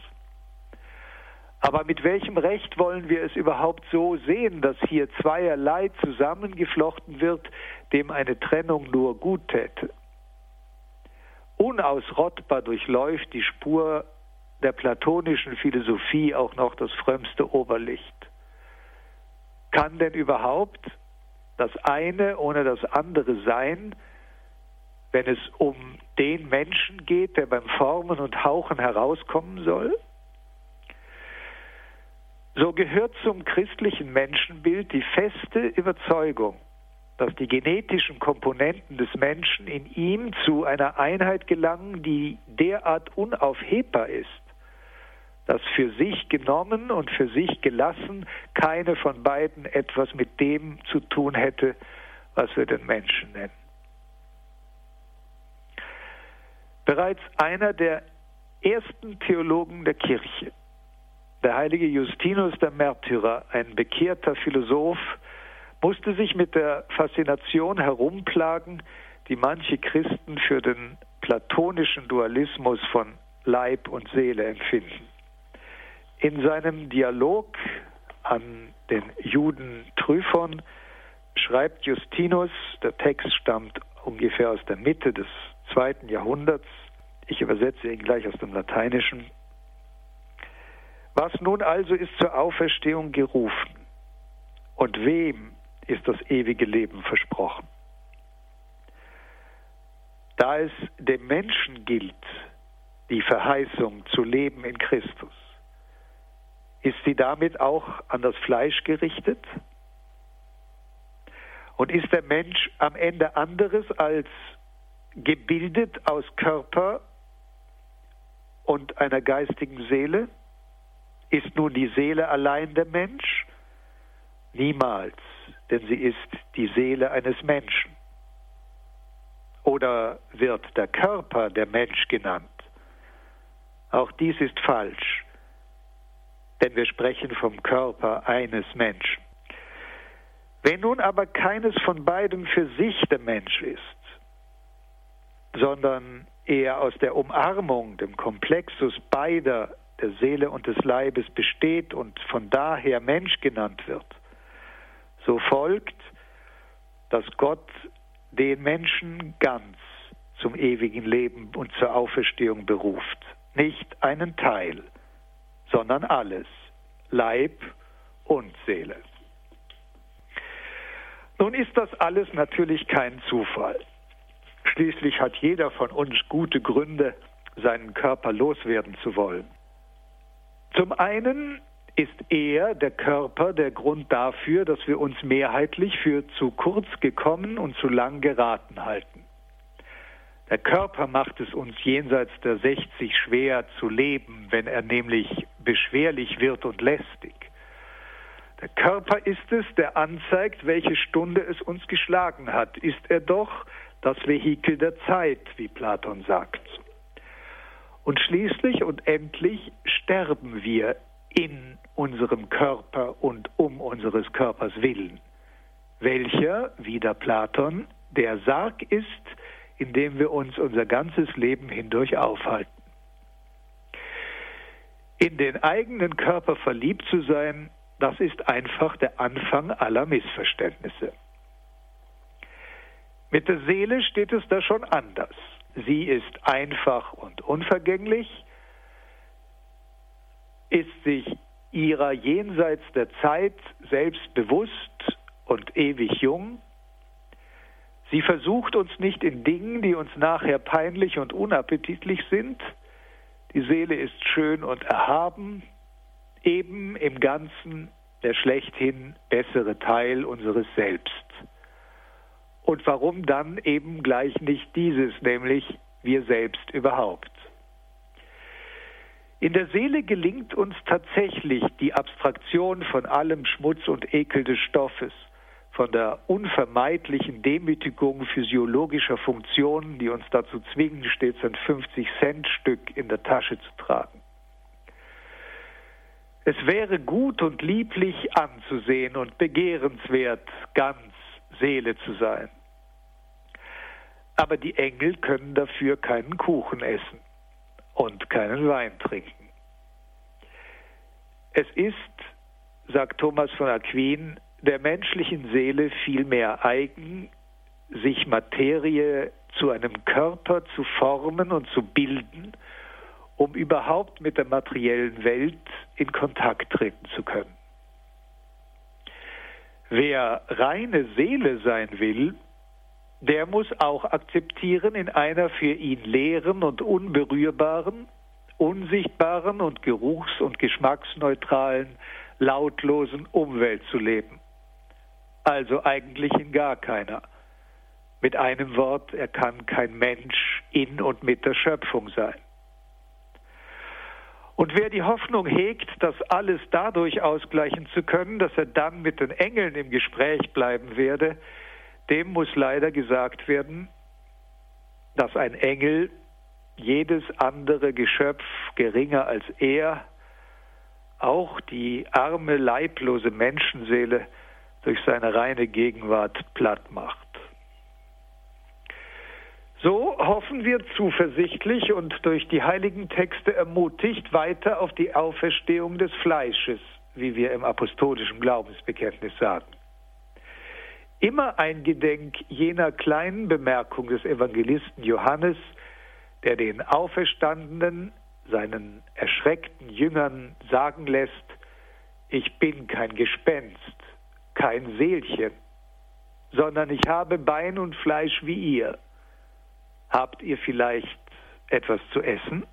Aber mit welchem Recht wollen wir es überhaupt so sehen, dass hier zweierlei zusammengeflochten wird, dem eine Trennung nur gut täte? Unausrottbar durchläuft die Spur der platonischen Philosophie auch noch das frömmste Oberlicht. Kann denn überhaupt das eine ohne das andere sein, wenn es um den Menschen geht, der beim Formen und Hauchen herauskommen soll? So gehört zum christlichen Menschenbild die feste Überzeugung, dass die genetischen Komponenten des Menschen in ihm zu einer Einheit gelangen, die derart unaufhebbar ist, dass für sich genommen und für sich gelassen keine von beiden etwas mit dem zu tun hätte, was wir den Menschen nennen. Bereits einer der ersten Theologen der Kirche, der heilige Justinus der Märtyrer, ein bekehrter Philosoph, musste sich mit der Faszination herumplagen, die manche Christen für den platonischen Dualismus von Leib und Seele empfinden. In seinem Dialog an den Juden Tryphon schreibt Justinus, der Text stammt ungefähr aus der Mitte des zweiten Jahrhunderts, ich übersetze ihn gleich aus dem Lateinischen, was nun also ist zur Auferstehung gerufen und wem ist das ewige Leben versprochen? Da es dem Menschen gilt, die Verheißung zu leben in Christus, ist sie damit auch an das Fleisch gerichtet? Und ist der Mensch am Ende anderes als gebildet aus Körper und einer geistigen Seele? Ist nun die Seele allein der Mensch? Niemals, denn sie ist die Seele eines Menschen. Oder wird der Körper der Mensch genannt? Auch dies ist falsch denn wir sprechen vom Körper eines Menschen. Wenn nun aber keines von beiden für sich der Mensch ist, sondern er aus der Umarmung, dem Komplexus beider, der Seele und des Leibes besteht und von daher Mensch genannt wird, so folgt, dass Gott den Menschen ganz zum ewigen Leben und zur Auferstehung beruft, nicht einen Teil sondern alles, Leib und Seele. Nun ist das alles natürlich kein Zufall. Schließlich hat jeder von uns gute Gründe, seinen Körper loswerden zu wollen. Zum einen ist er, der Körper, der Grund dafür, dass wir uns mehrheitlich für zu kurz gekommen und zu lang geraten halten. Der Körper macht es uns jenseits der 60 schwer zu leben, wenn er nämlich beschwerlich wird und lästig. Der Körper ist es, der anzeigt, welche Stunde es uns geschlagen hat. Ist er doch das Vehikel der Zeit, wie Platon sagt. Und schließlich und endlich sterben wir in unserem Körper und um unseres Körpers willen, welcher, wie der Platon, der Sarg ist, in dem wir uns unser ganzes Leben hindurch aufhalten. In den eigenen Körper verliebt zu sein, das ist einfach der Anfang aller Missverständnisse. Mit der Seele steht es da schon anders. Sie ist einfach und unvergänglich, ist sich ihrer jenseits der Zeit selbst bewusst und ewig jung Sie versucht uns nicht in Dingen, die uns nachher peinlich und unappetitlich sind. Die Seele ist schön und erhaben, eben im Ganzen der schlechthin bessere Teil unseres Selbst. Und warum dann eben gleich nicht dieses, nämlich wir selbst überhaupt? In der Seele gelingt uns tatsächlich die Abstraktion von allem Schmutz und Ekel des Stoffes, von der unvermeidlichen Demütigung physiologischer Funktionen, die uns dazu zwingen, stets ein 50-Cent-Stück in der Tasche zu tragen. Es wäre gut und lieblich anzusehen und begehrenswert, ganz Seele zu sein. Aber die Engel können dafür keinen Kuchen essen und keinen Wein trinken. Es ist, sagt Thomas von Aquin, der menschlichen Seele vielmehr eigen, sich Materie zu einem Körper zu formen und zu bilden, um überhaupt mit der materiellen Welt in Kontakt treten zu können. Wer reine Seele sein will, der muss auch akzeptieren, in einer für ihn leeren und unberührbaren, unsichtbaren und geruchs- und geschmacksneutralen, lautlosen Umwelt zu leben. Also eigentlich in gar keiner. Mit einem Wort, er kann kein Mensch in und mit der Schöpfung sein. Und wer die Hoffnung hegt, das alles dadurch ausgleichen zu können, dass er dann mit den Engeln im Gespräch bleiben werde, dem muss leider gesagt werden, dass ein Engel jedes andere Geschöpf geringer als er, auch die arme, leiblose Menschenseele durch seine reine Gegenwart platt macht. So hoffen wir zuversichtlich und durch die heiligen Texte ermutigt weiter auf die Auferstehung des Fleisches, wie wir im apostolischen Glaubensbekenntnis sagen. Immer ein Gedenk jener kleinen Bemerkung des Evangelisten Johannes, der den Auferstandenen, seinen erschreckten Jüngern sagen lässt, ich bin kein Gespenst, kein Seelchen, sondern ich habe Bein und Fleisch wie ihr. Habt ihr vielleicht etwas zu essen?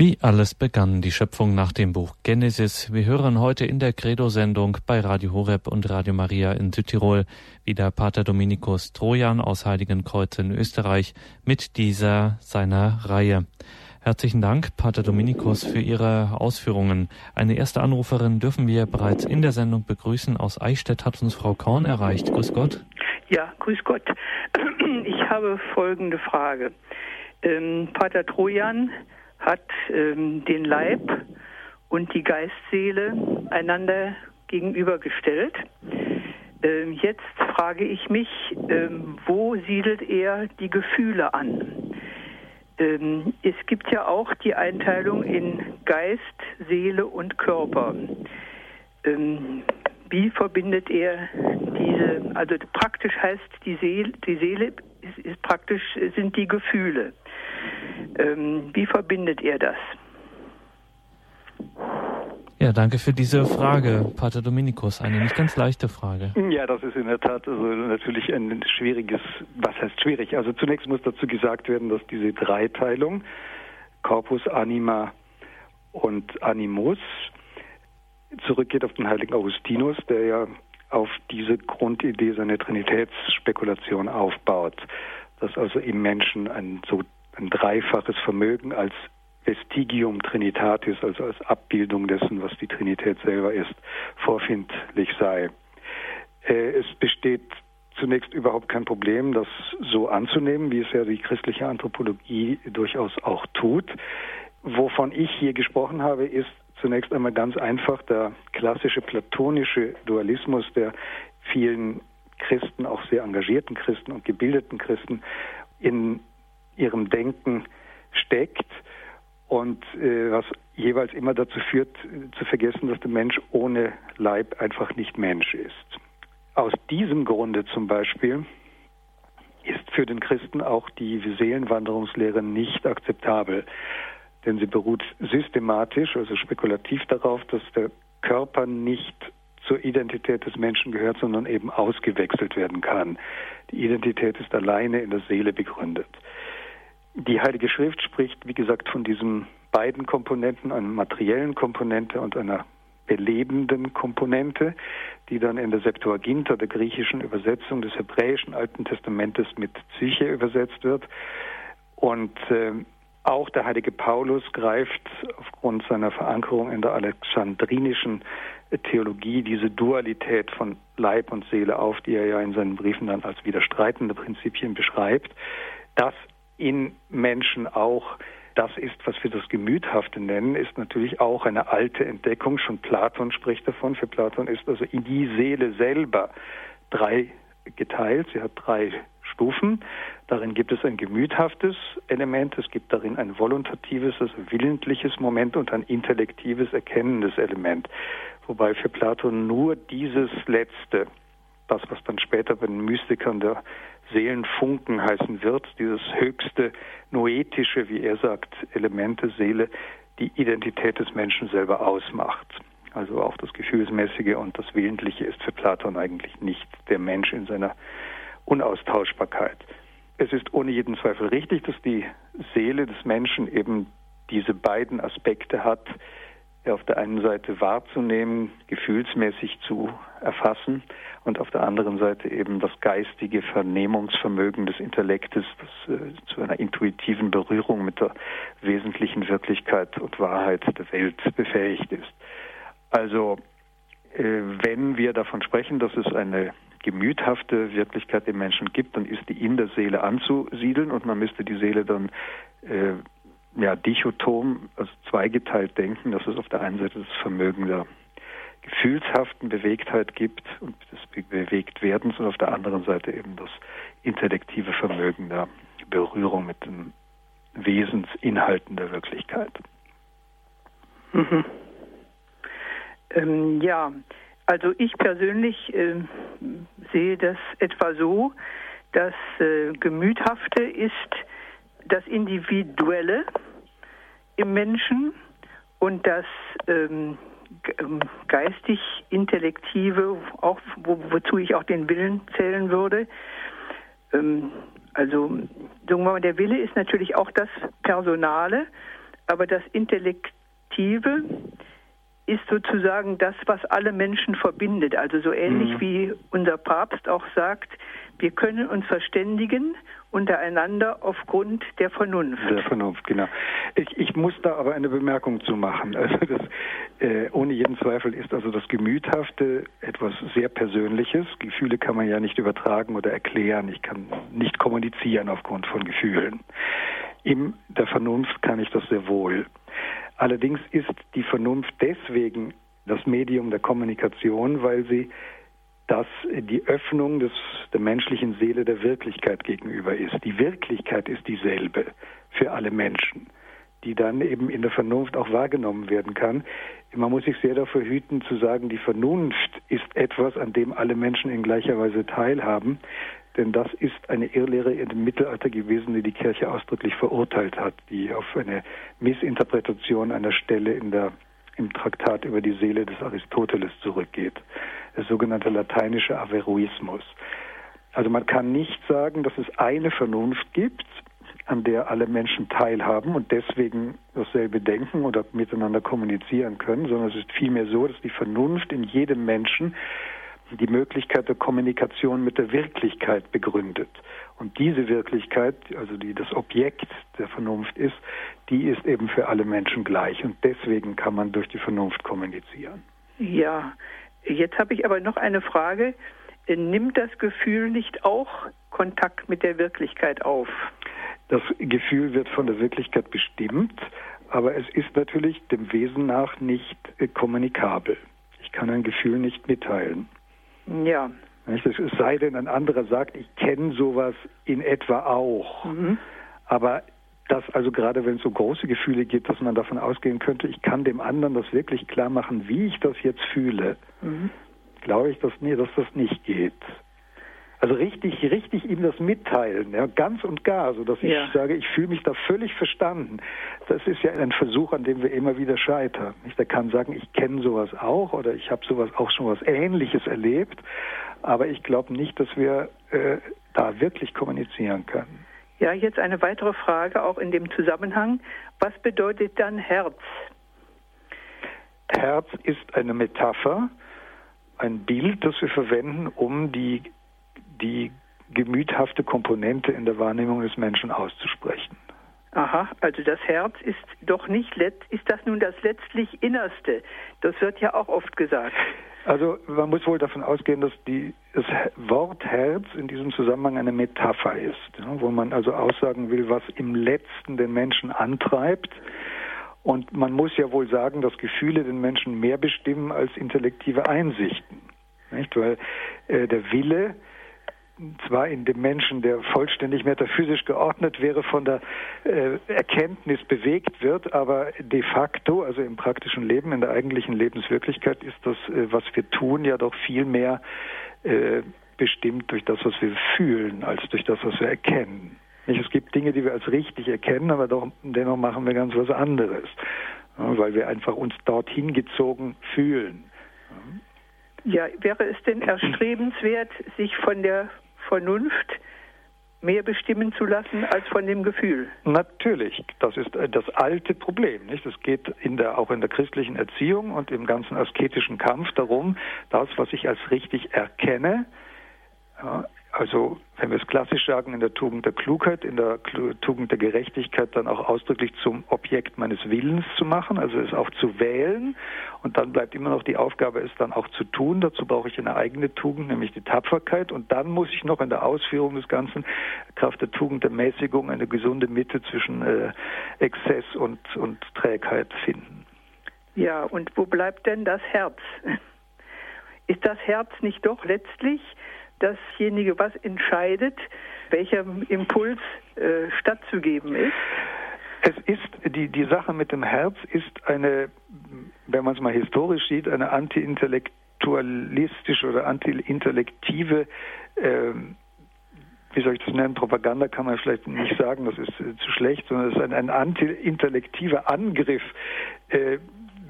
Wie alles begann die Schöpfung nach dem Buch Genesis. Wir hören heute in der Credo-Sendung bei Radio Horeb und Radio Maria in Südtirol wieder Pater Dominikus Trojan aus Heiligenkreuz in Österreich mit dieser seiner Reihe. Herzlichen Dank, Pater Dominikus, für Ihre Ausführungen. Eine erste Anruferin dürfen wir bereits in der Sendung begrüßen. Aus Eichstätt hat uns Frau Korn erreicht. Grüß Gott. Ja, grüß Gott. Ich habe folgende Frage. Ähm, Pater Trojan hat ähm, den Leib und die Geistseele einander gegenübergestellt. Ähm, jetzt frage ich mich, ähm, wo siedelt er die Gefühle an? Ähm, es gibt ja auch die Einteilung in Geist, Seele und Körper. Ähm, wie verbindet er diese, also praktisch heißt die Seele, die Seele ist, ist praktisch sind die Gefühle. Ähm, wie verbindet er das? Ja, danke für diese Frage, Pater Dominikus. Eine nicht ganz leichte Frage. Ja, das ist in der Tat also natürlich ein schwieriges, was heißt schwierig? Also zunächst muss dazu gesagt werden, dass diese Dreiteilung, Corpus, Anima und Animus, zurückgeht auf den heiligen Augustinus, der ja auf diese Grundidee seine Trinitätsspekulation aufbaut, dass also im Menschen ein so ein dreifaches Vermögen als Vestigium Trinitatis, also als Abbildung dessen, was die Trinität selber ist, vorfindlich sei. Äh, es besteht zunächst überhaupt kein Problem, das so anzunehmen, wie es ja die christliche Anthropologie durchaus auch tut. Wovon ich hier gesprochen habe, ist zunächst einmal ganz einfach der klassische platonische Dualismus, der vielen Christen, auch sehr engagierten Christen und gebildeten Christen in ihrem Denken steckt und äh, was jeweils immer dazu führt, zu vergessen, dass der Mensch ohne Leib einfach nicht Mensch ist. Aus diesem Grunde zum Beispiel ist für den Christen auch die Seelenwanderungslehre nicht akzeptabel, denn sie beruht systematisch, also spekulativ darauf, dass der Körper nicht zur Identität des Menschen gehört, sondern eben ausgewechselt werden kann. Die Identität ist alleine in der Seele begründet. Die Heilige Schrift spricht, wie gesagt, von diesem beiden Komponenten, einer materiellen Komponente und einer belebenden Komponente, die dann in der Septuaginta, der griechischen Übersetzung des hebräischen Alten Testamentes mit Psyche übersetzt wird. Und äh, auch der heilige Paulus greift aufgrund seiner Verankerung in der alexandrinischen Theologie diese Dualität von Leib und Seele auf, die er ja in seinen Briefen dann als widerstreitende Prinzipien beschreibt, dass in Menschen auch das ist, was wir das Gemüthafte nennen, ist natürlich auch eine alte Entdeckung. Schon Platon spricht davon. Für Platon ist also in die Seele selber drei geteilt. Sie hat drei Stufen. Darin gibt es ein gemüthaftes Element, es gibt darin ein voluntatives, also willentliches Moment und ein intellektives, erkennendes Element. Wobei für Platon nur dieses letzte, das was dann später bei den Mystikern der Seelenfunken heißen wird, dieses höchste noetische, wie er sagt, Element der Seele, die Identität des Menschen selber ausmacht. Also auch das Gefühlsmäßige und das Willentliche ist für Platon eigentlich nicht der Mensch in seiner Unaustauschbarkeit. Es ist ohne jeden Zweifel richtig, dass die Seele des Menschen eben diese beiden Aspekte hat, auf der einen Seite wahrzunehmen, gefühlsmäßig zu erfassen und auf der anderen Seite eben das geistige Vernehmungsvermögen des Intellektes, das äh, zu einer intuitiven Berührung mit der wesentlichen Wirklichkeit und Wahrheit der Welt befähigt ist. Also äh, wenn wir davon sprechen, dass es eine gemüthafte Wirklichkeit im Menschen gibt, dann ist die in der Seele anzusiedeln und man müsste die Seele dann äh, ja, dichotom, also zweigeteilt denken, dass es auf der einen Seite das Vermögen der gefühlshaften Bewegtheit gibt und des Bewegtwerdens und auf der anderen Seite eben das intellektive Vermögen der Berührung mit den Wesensinhalten der Wirklichkeit. Mhm. Ähm, ja, also ich persönlich äh, sehe das etwa so, dass äh, Gemüthafte ist das Individuelle im Menschen und das ähm, ähm, geistig-intellektive, auch wo, wozu ich auch den Willen zählen würde. Ähm, also sagen wir mal, der Wille ist natürlich auch das Personale, aber das Intellektive ist sozusagen das, was alle Menschen verbindet. Also so ähnlich mhm. wie unser Papst auch sagt, wir können uns verständigen untereinander aufgrund der Vernunft. Der Vernunft, genau. Ich, ich muss da aber eine Bemerkung zu machen. Also das, äh, ohne jeden Zweifel ist also das Gemüthafte etwas sehr Persönliches. Gefühle kann man ja nicht übertragen oder erklären. Ich kann nicht kommunizieren aufgrund von Gefühlen. In der Vernunft kann ich das sehr wohl. Allerdings ist die Vernunft deswegen das Medium der Kommunikation, weil sie dass die Öffnung des, der menschlichen Seele der Wirklichkeit gegenüber ist. Die Wirklichkeit ist dieselbe für alle Menschen, die dann eben in der Vernunft auch wahrgenommen werden kann. Man muss sich sehr dafür hüten zu sagen, die Vernunft ist etwas, an dem alle Menschen in gleicher Weise teilhaben. Denn das ist eine Irrlehre im Mittelalter gewesen, die die Kirche ausdrücklich verurteilt hat, die auf eine Missinterpretation einer Stelle in der, im Traktat über die Seele des Aristoteles zurückgeht der sogenannte lateinische Averroismus. Also man kann nicht sagen, dass es eine Vernunft gibt, an der alle Menschen teilhaben und deswegen dasselbe denken oder miteinander kommunizieren können, sondern es ist vielmehr so, dass die Vernunft in jedem Menschen die Möglichkeit der Kommunikation mit der Wirklichkeit begründet. Und diese Wirklichkeit, also die das Objekt der Vernunft ist, die ist eben für alle Menschen gleich. Und deswegen kann man durch die Vernunft kommunizieren. Ja, Jetzt habe ich aber noch eine Frage. Nimmt das Gefühl nicht auch Kontakt mit der Wirklichkeit auf? Das Gefühl wird von der Wirklichkeit bestimmt, aber es ist natürlich dem Wesen nach nicht äh, kommunikabel. Ich kann ein Gefühl nicht mitteilen. Ja. Es sei denn, ein anderer sagt, ich kenne sowas in etwa auch. Mhm. Aber dass also gerade wenn es um große Gefühle geht, dass man davon ausgehen könnte, ich kann dem anderen das wirklich klar machen, wie ich das jetzt fühle, mhm. glaube ich, dass, nee, dass das nicht geht. Also richtig, richtig ihm das mitteilen, ja, ganz und gar, so dass ich ja. sage, ich fühle mich da völlig verstanden. Das ist ja ein Versuch, an dem wir immer wieder scheitern. Nicht? Der kann sagen, ich kenne sowas auch oder ich habe sowas auch schon was Ähnliches erlebt, aber ich glaube nicht, dass wir äh, da wirklich kommunizieren können. Ja, jetzt eine weitere Frage, auch in dem Zusammenhang. Was bedeutet dann Herz? Herz ist eine Metapher, ein Bild, das wir verwenden, um die, die gemüthafte Komponente in der Wahrnehmung des Menschen auszusprechen. Aha, also das Herz ist doch nicht, ist das nun das letztlich Innerste? Das wird ja auch oft gesagt. Also man muss wohl davon ausgehen, dass die, das Wort Herz in diesem Zusammenhang eine Metapher ist, ja, wo man also aussagen will, was im Letzten den Menschen antreibt. Und man muss ja wohl sagen, dass Gefühle den Menschen mehr bestimmen als intellektive Einsichten. Nicht? Weil äh, der Wille zwar in dem Menschen, der vollständig metaphysisch geordnet wäre, von der äh, Erkenntnis bewegt wird, aber de facto, also im praktischen Leben, in der eigentlichen Lebenswirklichkeit, ist das, äh, was wir tun, ja doch viel mehr äh, bestimmt durch das, was wir fühlen, als durch das, was wir erkennen. Nicht? Es gibt Dinge, die wir als richtig erkennen, aber doch, dennoch machen wir ganz was anderes, ja, weil wir einfach uns dorthin gezogen fühlen. Ja, wäre es denn erstrebenswert, sich von der Vernunft mehr bestimmen zu lassen als von dem Gefühl. Natürlich, das ist äh, das alte Problem. Nicht? Es geht in der, auch in der christlichen Erziehung und im ganzen asketischen Kampf darum, das, was ich als richtig erkenne, also wenn wir es klassisch sagen, in der Tugend der Klugheit, in der Tugend der Gerechtigkeit dann auch ausdrücklich zum Objekt meines Willens zu machen, also es auch zu wählen. Und dann bleibt immer noch die Aufgabe, es dann auch zu tun. Dazu brauche ich eine eigene Tugend, nämlich die Tapferkeit. Und dann muss ich noch in der Ausführung des Ganzen, Kraft der Tugend der Mäßigung, eine gesunde Mitte zwischen äh, Exzess und, und Trägheit finden. Ja, und wo bleibt denn das Herz? Ist das Herz nicht doch letztlich dasjenige, was entscheidet, welcher Impuls äh, stattzugeben ist? Es ist, die, die Sache mit dem Herz ist eine, wenn man es mal historisch sieht, eine anti-intellektualistische oder anti-intellektive äh, wie soll ich das nennen, Propaganda kann man vielleicht nicht sagen, das ist äh, zu schlecht, sondern es ist ein, ein anti-intellektiver Angriff äh,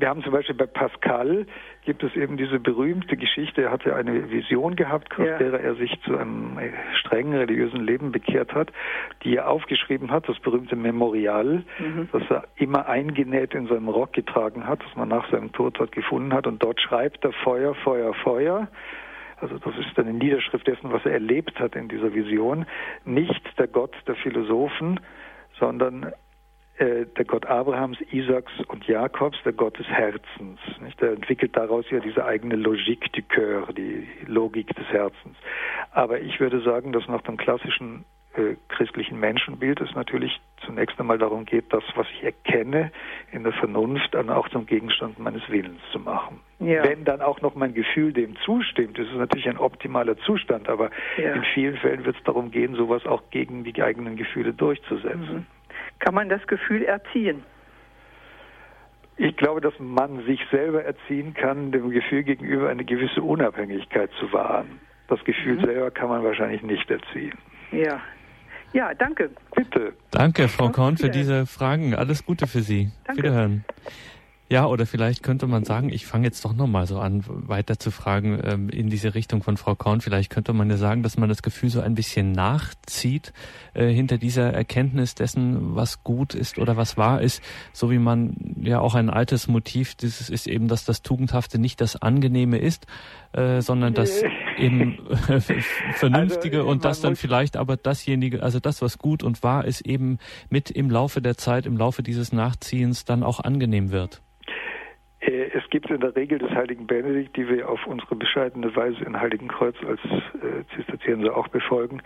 wir haben zum Beispiel bei Pascal gibt es eben diese berühmte Geschichte, er hatte eine Vision gehabt, aus ja. der er sich zu einem strengen religiösen Leben bekehrt hat, die er aufgeschrieben hat, das berühmte Memorial, mhm. das er immer eingenäht in seinem Rock getragen hat, das man nach seinem Tod dort gefunden hat. Und dort schreibt er Feuer, Feuer, Feuer. Also das ist eine Niederschrift dessen, was er erlebt hat in dieser Vision. Nicht der Gott der Philosophen, sondern der Gott Abrahams, Isaaks und Jakobs, der Gott des Herzens. Nicht? Er entwickelt daraus ja diese eigene Logique du Coeur, die Logik des Herzens. Aber ich würde sagen, dass nach dem klassischen äh, christlichen Menschenbild es natürlich zunächst einmal darum geht, das, was ich erkenne, in der Vernunft dann auch zum Gegenstand meines Willens zu machen. Ja. Wenn dann auch noch mein Gefühl dem zustimmt, ist es natürlich ein optimaler Zustand, aber ja. in vielen Fällen wird es darum gehen, sowas auch gegen die eigenen Gefühle durchzusetzen. Mhm kann man das Gefühl erziehen? Ich glaube, dass man sich selber erziehen kann, dem Gefühl gegenüber eine gewisse Unabhängigkeit zu wahren. Das Gefühl mhm. selber kann man wahrscheinlich nicht erziehen. Ja. Ja, danke. Bitte. Danke, Frau Korn, für diese Fragen. Alles Gute für Sie. Danke. Wiederhören. Ja, oder vielleicht könnte man sagen, ich fange jetzt doch nochmal so an, weiter zu fragen ähm, in diese Richtung von Frau Korn. Vielleicht könnte man ja sagen, dass man das Gefühl so ein bisschen nachzieht äh, hinter dieser Erkenntnis dessen, was gut ist oder was wahr ist, so wie man ja auch ein altes Motiv dieses ist eben, dass das Tugendhafte nicht das Angenehme ist, äh, sondern das eben äh, Vernünftige also, und das dann vielleicht aber dasjenige, also das, was gut und wahr ist, eben mit im Laufe der Zeit, im Laufe dieses Nachziehens dann auch angenehm wird. Äh, es gibt in der Regel des heiligen Benedikt, die wir auf unsere bescheidene Weise in Heiligen Kreuz als äh, Zisterzienser auch befolgen,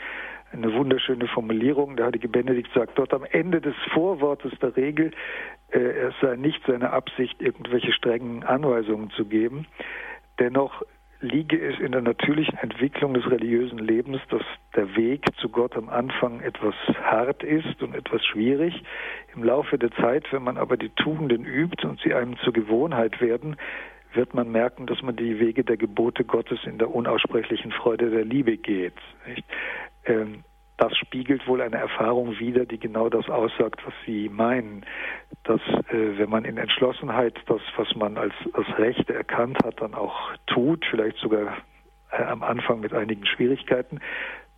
eine wunderschöne Formulierung. Der heilige Benedikt sagt dort am Ende des Vorwortes der Regel, äh, es sei nicht seine Absicht, irgendwelche strengen Anweisungen zu geben. Dennoch liege es in der natürlichen Entwicklung des religiösen Lebens, dass der Weg zu Gott am Anfang etwas hart ist und etwas schwierig. Im Laufe der Zeit, wenn man aber die Tugenden übt und sie einem zur Gewohnheit werden, wird man merken, dass man die Wege der Gebote Gottes in der unaussprechlichen Freude der Liebe geht. Ähm, das spiegelt wohl eine Erfahrung wider, die genau das aussagt, was Sie meinen, dass äh, wenn man in Entschlossenheit das, was man als, als Recht erkannt hat, dann auch tut, vielleicht sogar äh, am Anfang mit einigen Schwierigkeiten,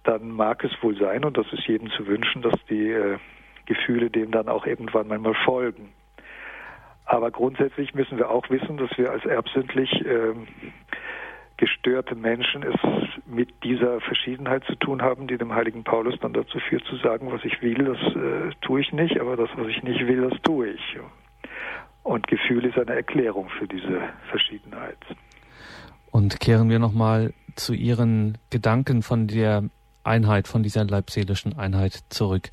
dann mag es wohl sein, und das ist jedem zu wünschen, dass die äh, Gefühle dem dann auch irgendwann mal folgen. Aber grundsätzlich müssen wir auch wissen, dass wir als erbsündlich äh, gestörte Menschen es mit dieser Verschiedenheit zu tun haben, die dem heiligen Paulus dann dazu führt zu sagen, was ich will, das äh, tue ich nicht, aber das, was ich nicht will, das tue ich. Und Gefühl ist eine Erklärung für diese Verschiedenheit. Und kehren wir nochmal zu Ihren Gedanken von der Einheit, von dieser leibseelischen Einheit zurück.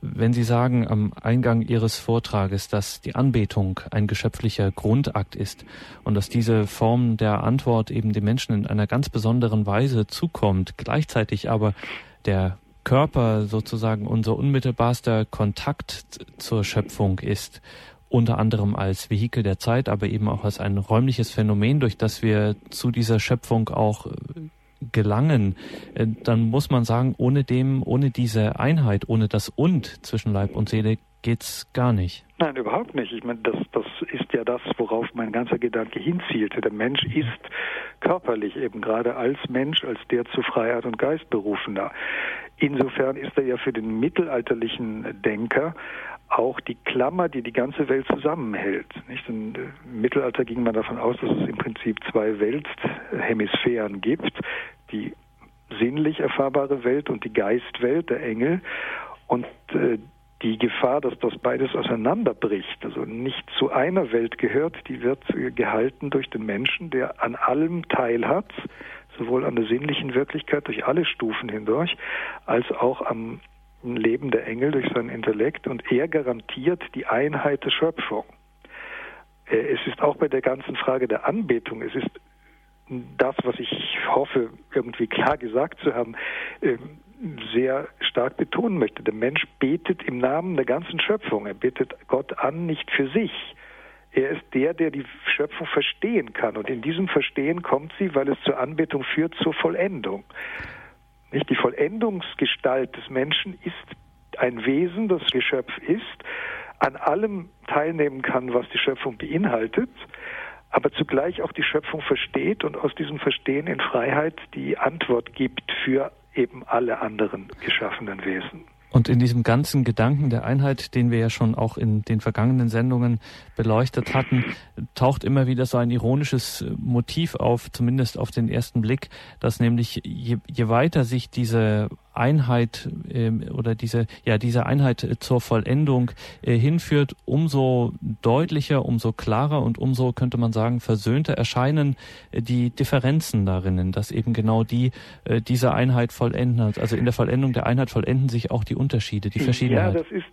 Wenn Sie sagen am Eingang Ihres Vortrages, dass die Anbetung ein geschöpflicher Grundakt ist und dass diese Form der Antwort eben dem Menschen in einer ganz besonderen Weise zukommt, gleichzeitig aber der Körper sozusagen unser unmittelbarster Kontakt zur Schöpfung ist, unter anderem als Vehikel der Zeit, aber eben auch als ein räumliches Phänomen, durch das wir zu dieser Schöpfung auch gelangen, äh, dann muss man sagen, ohne dem, ohne diese Einheit, ohne das Und zwischen Leib und Seele geht's gar nicht. Nein, überhaupt nicht. Ich meine, das, das ist ja das, worauf mein ganzer Gedanke hinzielte. Der Mensch ist körperlich eben gerade als Mensch, als der zu Freiheit und Geist berufener. Insofern ist er ja für den mittelalterlichen Denker auch die Klammer, die die ganze Welt zusammenhält. Nicht? Im Mittelalter ging man davon aus, dass es im Prinzip zwei Welthemisphären gibt, die sinnlich erfahrbare Welt und die Geistwelt, der Engel. Und äh, die Gefahr, dass das beides auseinanderbricht, also nicht zu einer Welt gehört, die wird gehalten durch den Menschen, der an allem teilhat, sowohl an der sinnlichen Wirklichkeit durch alle Stufen hindurch, als auch am Leben der Engel durch seinen Intellekt und er garantiert die Einheit der Schöpfung. Äh, es ist auch bei der ganzen Frage der Anbetung, es ist das, was ich hoffe, irgendwie klar gesagt zu haben, ähm, sehr stark betonen möchte. Der Mensch betet im Namen der ganzen Schöpfung. Er betet Gott an, nicht für sich. Er ist der, der die Schöpfung verstehen kann. Und in diesem Verstehen kommt sie, weil es zur Anbetung führt, zur Vollendung. Nicht? Die Vollendungsgestalt des Menschen ist ein Wesen, das Geschöpf ist, an allem teilnehmen kann, was die Schöpfung beinhaltet, aber zugleich auch die Schöpfung versteht und aus diesem Verstehen in Freiheit die Antwort gibt für eben alle anderen geschaffenen Wesen. Und in diesem ganzen Gedanken der Einheit, den wir ja schon auch in den vergangenen Sendungen beleuchtet hatten, taucht immer wieder so ein ironisches Motiv auf, zumindest auf den ersten Blick, dass nämlich je, je weiter sich diese Einheit äh, oder diese ja diese Einheit äh, zur Vollendung äh, hinführt, umso deutlicher, umso klarer und umso könnte man sagen versöhnter erscheinen äh, die Differenzen darin, dass eben genau die äh, diese Einheit vollenden. Also in der Vollendung der Einheit vollenden sich auch die Unterschiede, die Verschiedenheit. Ja, das ist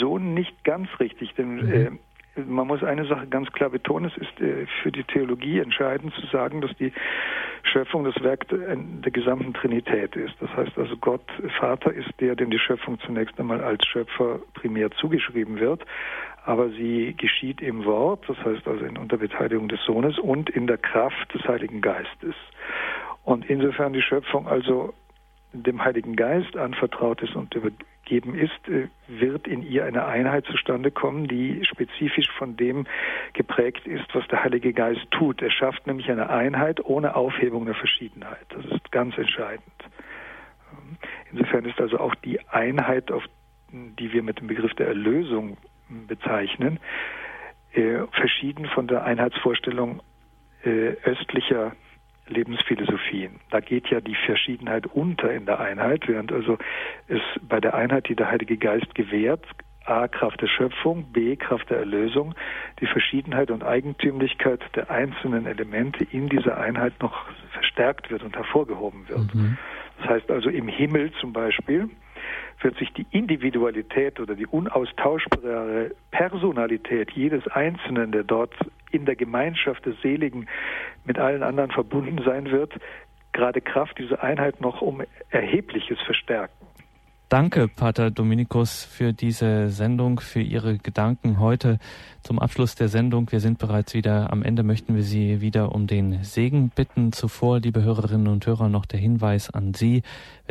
so nicht ganz richtig, denn mhm. Äh, man muss eine Sache ganz klar betonen, es ist äh, für die Theologie entscheidend zu sagen, dass die Schöpfung das Werk der gesamten Trinität ist. Das heißt also, Gott Vater ist der, dem die Schöpfung zunächst einmal als Schöpfer primär zugeschrieben wird, aber sie geschieht im Wort, das heißt also in Unterbeteiligung des Sohnes und in der Kraft des Heiligen Geistes. Und insofern die Schöpfung also dem Heiligen Geist anvertraut ist und übergeben ist, äh, wird in ihr eine Einheit zustande kommen, die spezifisch von dem geprägt ist, was der Heilige Geist tut. Er schafft nämlich eine Einheit ohne Aufhebung der Verschiedenheit. Das ist ganz entscheidend. Insofern ist also auch die Einheit, die wir mit dem Begriff der Erlösung bezeichnen, äh, verschieden von der Einheitsvorstellung äh, östlicher Lebensphilosophien. Da geht ja die Verschiedenheit unter in der Einheit, während also es bei der Einheit, die der Heilige Geist gewährt, A Kraft der Schöpfung, B Kraft der Erlösung, die Verschiedenheit und Eigentümlichkeit der einzelnen Elemente in dieser Einheit noch verstärkt wird und hervorgehoben wird. Mhm. Das heißt also im Himmel zum Beispiel wird sich die Individualität oder die unaustauschbare Personalität jedes Einzelnen, der dort in der Gemeinschaft des Seligen mit allen anderen verbunden sein wird, gerade Kraft dieser Einheit noch um erhebliches verstärken. Danke, Pater Dominikus, für diese Sendung, für Ihre Gedanken heute zum Abschluss der Sendung. Wir sind bereits wieder am Ende, möchten wir Sie wieder um den Segen bitten. Zuvor, liebe Hörerinnen und Hörer, noch der Hinweis an Sie.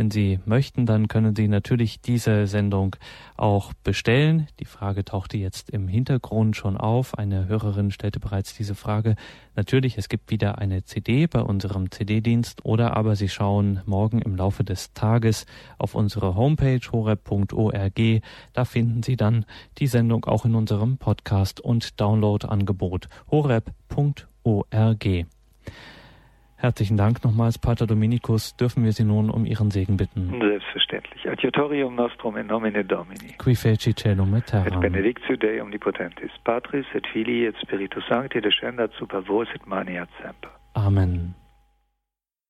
Wenn Sie möchten, dann können Sie natürlich diese Sendung auch bestellen. Die Frage tauchte jetzt im Hintergrund schon auf. Eine Hörerin stellte bereits diese Frage. Natürlich, es gibt wieder eine CD bei unserem CD-Dienst oder aber Sie schauen morgen im Laufe des Tages auf unsere Homepage horeb.org. Da finden Sie dann die Sendung auch in unserem Podcast und Download-Angebot horeb.org. Herzlichen Dank nochmals, Pater Dominikus. Dürfen wir Sie nun um Ihren Segen bitten? Selbstverständlich. Adiutorium nostrum in nomine Domini. Qui feci celum et terram. Et benedictio Dei omnipotentis, Patris et Filii et Spiritus Sancti, descendat super vos et maniat semper. Amen.